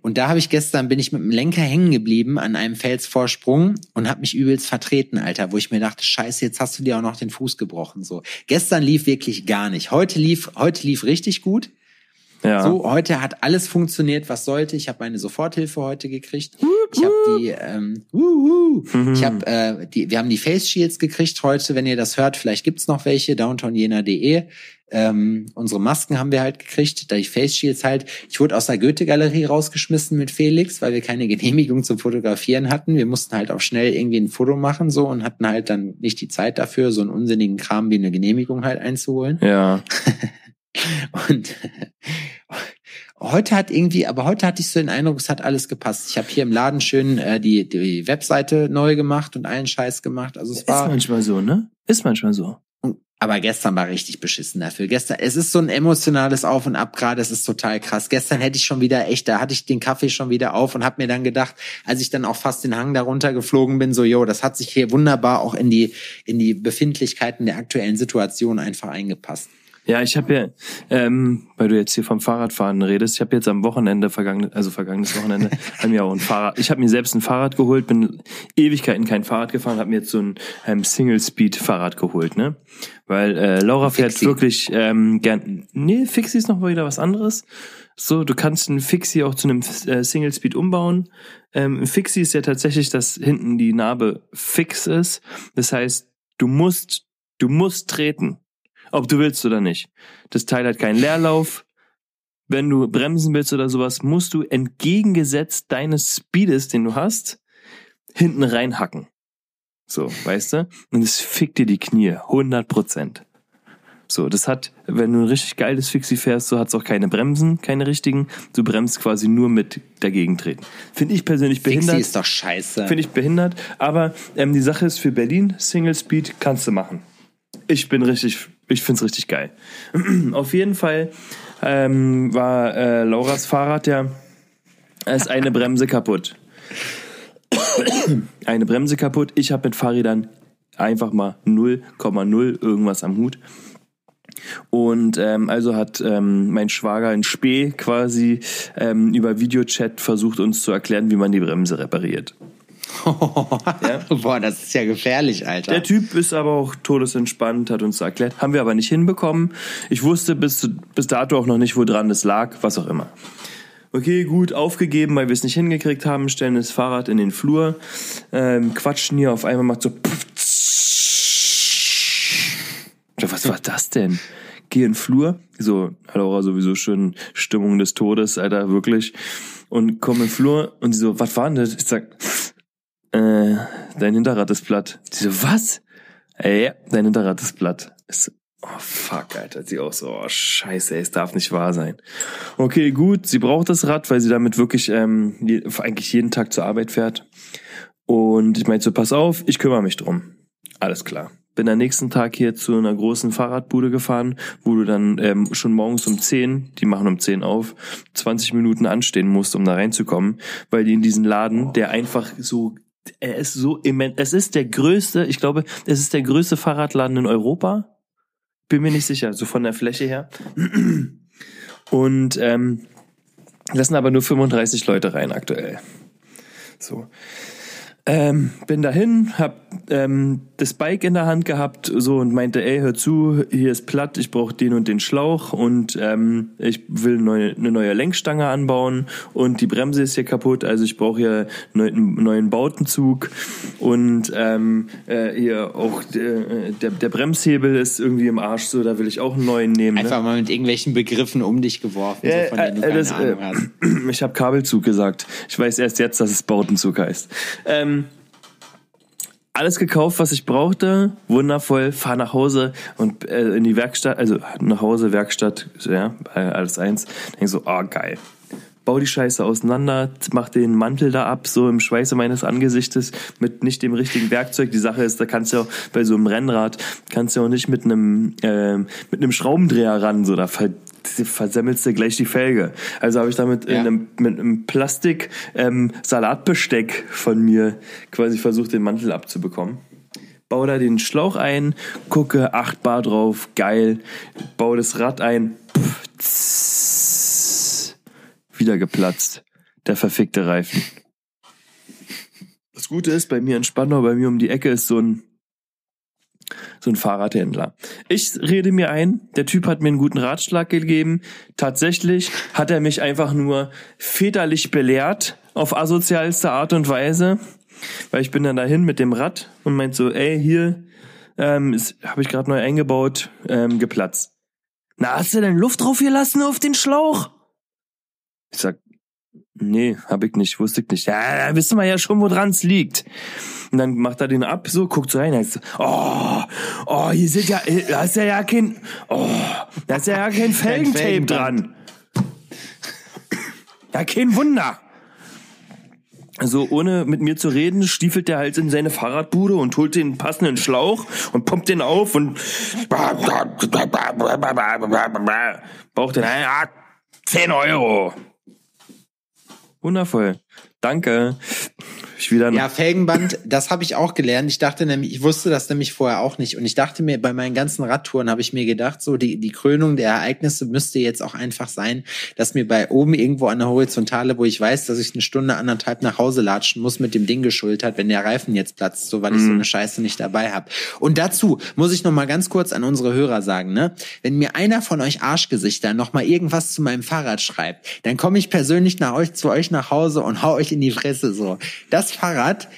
Und da habe ich gestern, bin ich mit dem Lenker hängen geblieben an einem Felsvorsprung und habe mich übelst vertreten, Alter, wo ich mir dachte, scheiße, jetzt hast du dir auch noch den Fuß gebrochen. So. Gestern lief wirklich gar nicht. Heute lief, heute lief richtig gut. Ja. So, heute hat alles funktioniert, was sollte. Ich habe meine Soforthilfe heute gekriegt. Ich habe die, ähm, wuhu. ich habe äh, die, wir haben die Face Shields gekriegt heute. Wenn ihr das hört, vielleicht gibt's noch welche. Downtownjena.de. Ähm, unsere Masken haben wir halt gekriegt, da die Face Shields halt. Ich wurde aus der Goethe-Galerie rausgeschmissen mit Felix, weil wir keine [LAUGHS] Genehmigung zum Fotografieren hatten. Wir mussten halt auch schnell irgendwie ein Foto machen so und hatten halt dann nicht die Zeit dafür, so einen unsinnigen Kram wie eine Genehmigung halt einzuholen. Ja. [LAUGHS] Und heute hat irgendwie, aber heute hatte ich so den Eindruck, es hat alles gepasst. Ich habe hier im Laden schön äh, die, die Webseite neu gemacht und allen Scheiß gemacht. Also es Ist war. manchmal so, ne? Ist manchmal so. Aber gestern war richtig beschissen dafür. Gestern, es ist so ein emotionales Auf und Ab gerade, es ist total krass. Gestern hätte ich schon wieder echt, da hatte ich den Kaffee schon wieder auf und habe mir dann gedacht, als ich dann auch fast den Hang darunter geflogen bin, so, yo, das hat sich hier wunderbar auch in die, in die Befindlichkeiten der aktuellen Situation einfach eingepasst. Ja, ich habe ja, ähm, weil du jetzt hier vom Fahrradfahren redest, ich habe jetzt am Wochenende, vergangen, also vergangenes Wochenende, [LAUGHS] haben mir auch ein Fahrrad, ich habe mir selbst ein Fahrrad geholt, bin Ewigkeiten kein Fahrrad gefahren, habe mir jetzt so ein ähm, Single-Speed-Fahrrad geholt, ne? Weil äh, Laura fährt Fixie. wirklich ähm, gern, nee, Fixie ist noch mal wieder was anderes. So, du kannst einen Fixie auch zu einem äh, Single-Speed umbauen. Ähm, ein Fixie ist ja tatsächlich, dass hinten die Narbe fix ist. Das heißt, du musst, du musst treten. Ob du willst oder nicht. Das Teil hat keinen Leerlauf. Wenn du bremsen willst oder sowas, musst du entgegengesetzt deines Speedes, den du hast, hinten reinhacken. So, weißt du? Und es fickt dir die Knie. 100 Prozent. So, das hat, wenn du ein richtig geiles Fixie fährst, so hat's auch keine Bremsen, keine richtigen. Du bremst quasi nur mit dagegen treten. Finde ich persönlich behindert. Fixie ist doch scheiße. Finde ich behindert. Aber ähm, die Sache ist für Berlin, Single Speed kannst du machen. Ich bin richtig, ich find's richtig geil. [CLEARS THROAT] Auf jeden Fall ähm, war äh, Lauras Fahrrad ja, ist eine Bremse kaputt. [COUGHS] eine Bremse kaputt. Ich habe mit Fahrrädern einfach mal 0,0 irgendwas am Hut. Und ähm, also hat ähm, mein Schwager in Spee quasi ähm, über Videochat versucht uns zu erklären, wie man die Bremse repariert. Ja. [LAUGHS] Boah, das ist ja gefährlich, Alter. Der Typ ist aber auch todesentspannt, hat uns erklärt. Haben wir aber nicht hinbekommen. Ich wusste bis, bis dato auch noch nicht, woran es lag, was auch immer. Okay, gut, aufgegeben, weil wir es nicht hingekriegt haben, stellen das Fahrrad in den Flur, ähm, quatschen hier, auf einmal macht so Ja, was war das denn? Geh in den Flur, so, Laura sowieso schon Stimmung des Todes, Alter, wirklich. Und komm in den Flur und sie so, was war denn das? Ich sag, äh, dein Hinterrad ist platt. Sie so, was? Äh, ja, dein Hinterrad ist platt. So, oh fuck, Alter. Sie auch so, oh scheiße, es darf nicht wahr sein. Okay, gut, sie braucht das Rad, weil sie damit wirklich ähm, eigentlich jeden Tag zur Arbeit fährt. Und ich meinte so, pass auf, ich kümmere mich drum. Alles klar. Bin am nächsten Tag hier zu einer großen Fahrradbude gefahren, wo du dann ähm, schon morgens um 10, die machen um 10 auf, 20 Minuten anstehen musst, um da reinzukommen, weil die in diesen Laden, der einfach so, er ist so immens, es ist der größte, ich glaube, es ist der größte Fahrradladen in Europa. Bin mir nicht sicher, so von der Fläche her. Und ähm, lassen aber nur 35 Leute rein aktuell. So. Ähm, bin dahin, hab ähm, das Bike in der Hand gehabt so und meinte, ey, hör zu, hier ist platt, ich brauche den und den Schlauch und ähm, ich will neue, eine neue Lenkstange anbauen und die Bremse ist hier kaputt, also ich brauche hier neu, einen neuen Bautenzug und ähm, äh, hier auch äh, der, der Bremshebel ist irgendwie im Arsch, so da will ich auch einen neuen nehmen. Ne? Einfach mal mit irgendwelchen Begriffen um dich geworfen, so von denen du keine das, Ahnung hast. äh, [CLEARS THROAT] ich habe Kabelzug gesagt. Ich weiß erst jetzt, dass es Bautenzug heißt. Ähm, alles gekauft, was ich brauchte, wundervoll, fahr nach Hause und äh, in die Werkstatt, also nach Hause, Werkstatt, ja, äh, alles eins. Denk so, oh geil. Bau die Scheiße auseinander, mach den Mantel da ab, so im Schweiße meines Angesichtes, mit nicht dem richtigen Werkzeug. Die Sache ist, da kannst du auch bei so einem Rennrad, kannst du auch nicht mit einem, äh, mit einem Schraubendreher ran, so da versemmelst du gleich die Felge. Also habe ich damit Ja. in einem, mit einem Plastik ähm, von mir quasi versucht, den Mantel abzubekommen. Bau da den Schlauch ein, gucke 8 Bar drauf, geil. Bau das Rad ein, pff, tss, wieder geplatzt. Der verfickte Reifen. Das Gute ist, bei mir in Spandau, bei mir um die Ecke ist so ein so ein Fahrradhändler. Ich rede mir ein, der Typ hat mir einen guten Ratschlag gegeben. Tatsächlich hat er mich einfach nur väterlich belehrt auf asozialste Art und Weise, weil ich bin dann dahin mit dem Rad und meint so, ey, hier ähm, habe ich gerade neu eingebaut, ähm, geplatzt. Na, hast du denn Luft drauf gelassen auf den Schlauch? Ich sag, nee, hab ich nicht, wusste ich nicht. Ja, da wissen wir ja schon, woran es liegt. Und dann macht er den ab, so, guckt so rein, heißt so, oh, oh, hier sind ja, äh, da ist ja ja kein, oh, da ist ja ja kein Felgentape Felgenband. dran. Ja, kein Wunder. So, ohne mit mir zu reden, stiefelt der halt in seine Fahrradbude und holt den passenden Schlauch und pumpt den auf und braucht den, ja, 10 Euro. Wundervoll. Danke. Ich wieder Ja, Felgenband, das habe ich auch gelernt. Ich dachte nämlich, ich wusste das nämlich vorher auch nicht. Und ich dachte mir, bei meinen ganzen Radtouren habe ich mir gedacht, so die, die Krönung der Ereignisse müsste jetzt auch einfach sein, dass mir bei oben irgendwo an der Horizontale, wo ich weiß, dass ich eine Stunde, anderthalb nach Hause latschen muss, mit dem Ding geschultert, wenn der Reifen jetzt platzt, so weil ich so eine Scheiße nicht dabei habe. Und dazu muss ich noch mal ganz kurz an unsere Hörer sagen, ne? Wenn mir einer von euch Arschgesichter noch mal irgendwas zu meinem Fahrrad schreibt, dann komme ich persönlich nach euch zu euch nach Hause und hau euch in die Fresse so. Das Fahrrad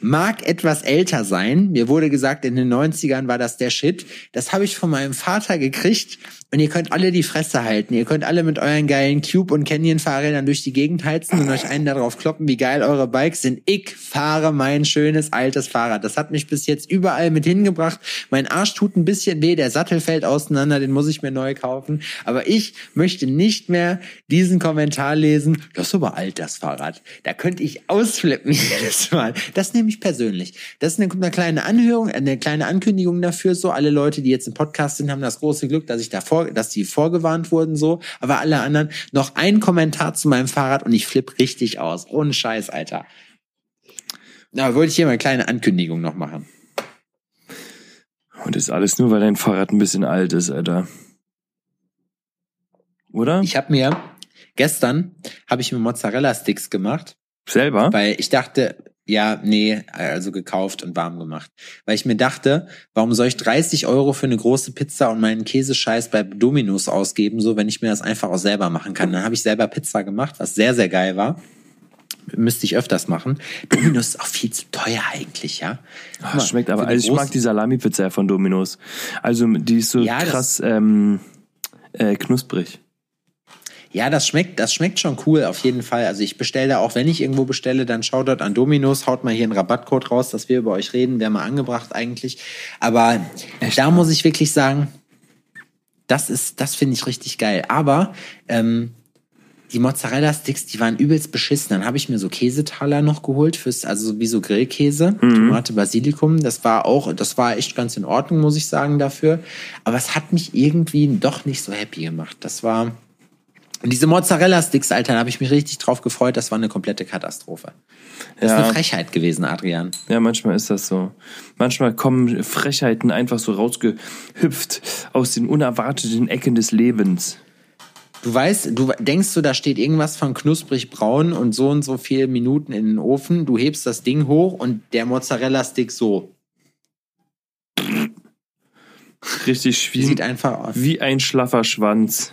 mag etwas älter sein. Mir wurde gesagt, in den 90ern war das der Shit. Das habe ich von meinem Vater gekriegt. Und ihr könnt alle die Fresse halten. Ihr könnt alle mit euren geilen Cube- und Canyon-Fahrrädern durch die Gegend heizen und euch einen darauf kloppen, wie geil eure Bikes sind. Ich fahre mein schönes altes Fahrrad. Das hat mich bis jetzt überall mit hingebracht. Mein Arsch tut ein bisschen weh, der Sattel fällt auseinander, den muss ich mir neu kaufen. Aber ich möchte nicht mehr diesen Kommentar lesen. Das ist aber alt, das Fahrrad. Da könnte ich ausflippen [LAUGHS] jedes Mal. Das nehme ich persönlich. Das ist eine, eine kleine Anhörung, eine kleine Ankündigung dafür. So alle Leute, die jetzt im Podcast sind, haben das große Glück, dass ich davor, dass die vorgewarnt wurden. So, aber alle anderen noch ein Kommentar zu meinem Fahrrad und ich flipp richtig aus. Ohne Scheiß, Alter. Na, wollte ich hier mal eine kleine Ankündigung noch machen. Und das ist alles nur, weil dein Fahrrad ein bisschen alt ist, Alter. Oder? Ich habe mir gestern habe ich mir Mozzarella Sticks gemacht, Selber? weil ich dachte, ja, nee, also gekauft und warm gemacht. Weil ich mir dachte, warum soll ich 30 Euro für eine große Pizza und meinen Käsescheiß bei Domino's ausgeben, so wenn ich mir das einfach auch selber machen kann. Dann habe ich selber Pizza gemacht, was sehr, sehr geil war. Müsste ich öfters machen. Domino's ist auch viel zu teuer eigentlich, ja. Ah, mal, schmeckt aber, also ich mag die Salami-Pizza von Domino's. Also die ist so Ja, krass ähm, äh, knusprig. Ja, das schmeckt, das schmeckt schon cool, auf jeden Fall. Also ich bestelle da auch, wenn ich irgendwo bestelle, dann schaut dort an Dominos, haut mal hier einen Rabattcode raus, dass wir über euch reden, wäre mal angebracht eigentlich. Aber da muss ich wirklich sagen, das ist, das finde ich richtig geil. Aber ähm, die Mozzarella-Sticks, die waren übelst beschissen. Dann habe ich mir so Käsetaler noch geholt fürs, also wie so Grillkäse, Tomate, Basilikum. Das war auch, das war echt ganz in Ordnung, muss ich sagen dafür. Aber es hat mich irgendwie doch nicht so happy gemacht. Das war und diese Mozzarella-Sticks, Alter, da habe ich mich richtig drauf gefreut. Das war eine komplette Katastrophe. Das ist Ja. eine Frechheit gewesen, Adrian. Ja, manchmal ist das so. Manchmal kommen Frechheiten einfach so rausgehüpft aus den unerwarteten Ecken des Lebens. Du weißt, du denkst du, da steht irgendwas von knusprig braun und so und so viele Minuten in den Ofen. Du hebst das Ding hoch und der Mozzarella-Stick so. Richtig Sieht wie, einfach aus. wie ein schlaffer Schwanz.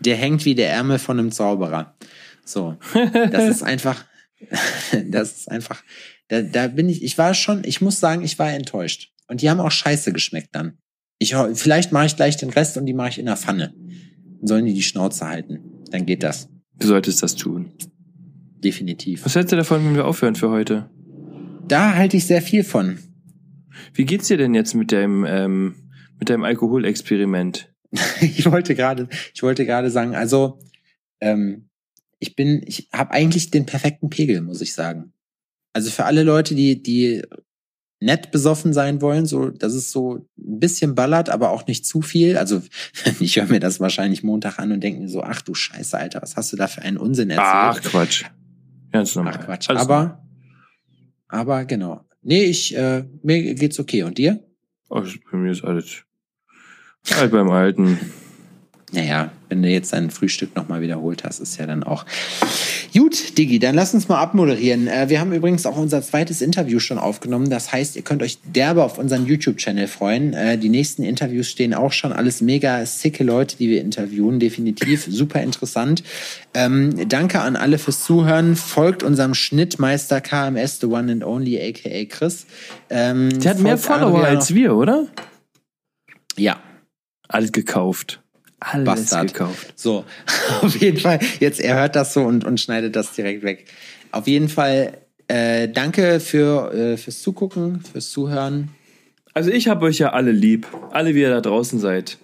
Der hängt wie der Ärmel von einem Zauberer. So. Das ist einfach, [LAUGHS] das ist einfach, da, da bin ich, ich war schon, ich muss sagen, ich war enttäuscht. Und die haben auch scheiße geschmeckt dann. Ich, vielleicht mache ich gleich den Rest und die mache ich in der Pfanne. Dann sollen die die Schnauze halten. Dann geht das. Du solltest das tun. Definitiv. Was hältst du davon, wenn wir aufhören für heute? Da halte ich sehr viel von. Wie geht's dir denn jetzt mit deinem, ähm, mit deinem Alkoholexperiment? [LAUGHS] ich wollte gerade, ich wollte gerade sagen, also ähm, ich bin, ich habe eigentlich den perfekten Pegel, muss ich sagen. Also für alle Leute, die die nett besoffen sein wollen, so dass es so ein bisschen ballert, aber auch nicht zu viel. Also [LAUGHS] ich höre mir das wahrscheinlich Montag an und denke mir so, ach du Scheiße, Alter, was hast du da für einen Unsinn erzählt? Ach Quatsch. Ganz normal. Ach Quatsch. Alles aber, aber genau. Nee, ich, äh, mir geht's okay. Und dir? Oh, bei mir ist alles alt beim Alten. Naja, wenn du jetzt dein Frühstück nochmal wiederholt hast, ist ja dann auch. Gut, Digi, dann lass uns mal abmoderieren. Äh, wir haben übrigens auch unser zweites Interview schon aufgenommen. Das heißt, ihr könnt euch derbe auf unseren YouTube-Channel freuen. Äh, die nächsten Interviews stehen auch schon. Alles mega sicke Leute, die wir interviewen. Definitiv super interessant. Ähm, danke an alle fürs Zuhören. Folgt unserem Schnittmeister KMS, the one and only, aka Chris. Ähm, Der hat mehr Follower als wir, oder? Ja, Alles gekauft. Alles Bastard. gekauft. So, [LAUGHS] auf jeden Fall, jetzt er hört das so und, und schneidet das direkt weg. Auf jeden Fall, äh, danke für, äh, fürs Zugucken, fürs Zuhören. Also ich habe euch ja alle lieb. Alle, wie ihr da draußen seid.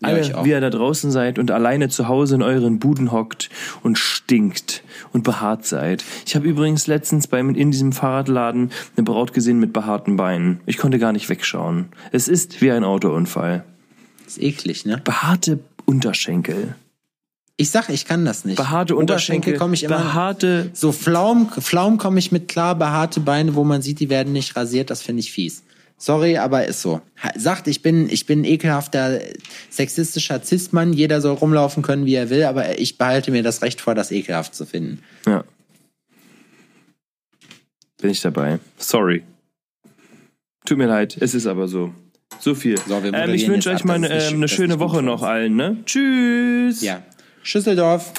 Ja, Alle, auch. wie ihr da draußen seid und alleine zu Hause in euren Buden hockt und stinkt und behaart seid. Ich habe übrigens letztens beim in diesem Fahrradladen eine Braut gesehen mit behaarten Beinen. Ich konnte gar nicht wegschauen. Es ist wie ein Autounfall. Ist eklig, ne? Behaarte Unterschenkel. Ich sag, ich kann das nicht. Behaarte Unterschenkel. komme ich immer. Behaarte. so Pflaumen, Pflaumen komme ich mit klar, behaarte Beine, wo man sieht, die werden nicht rasiert, das finde ich fies. Sorry, aber ist so. Sagt, ich bin, ich bin ein ekelhafter sexistischer Cis-Mann. Jeder soll rumlaufen können, wie er will, aber ich behalte mir das Recht vor, das ekelhaft zu finden. Ja. Bin ich dabei. Sorry. Tut mir leid, es ist aber so. So viel. So, wir ähm, ich wünsche euch mal eine, ähm, eine schöne Woche noch allen, ne? Tschüss. Ja. Schüsseldorf.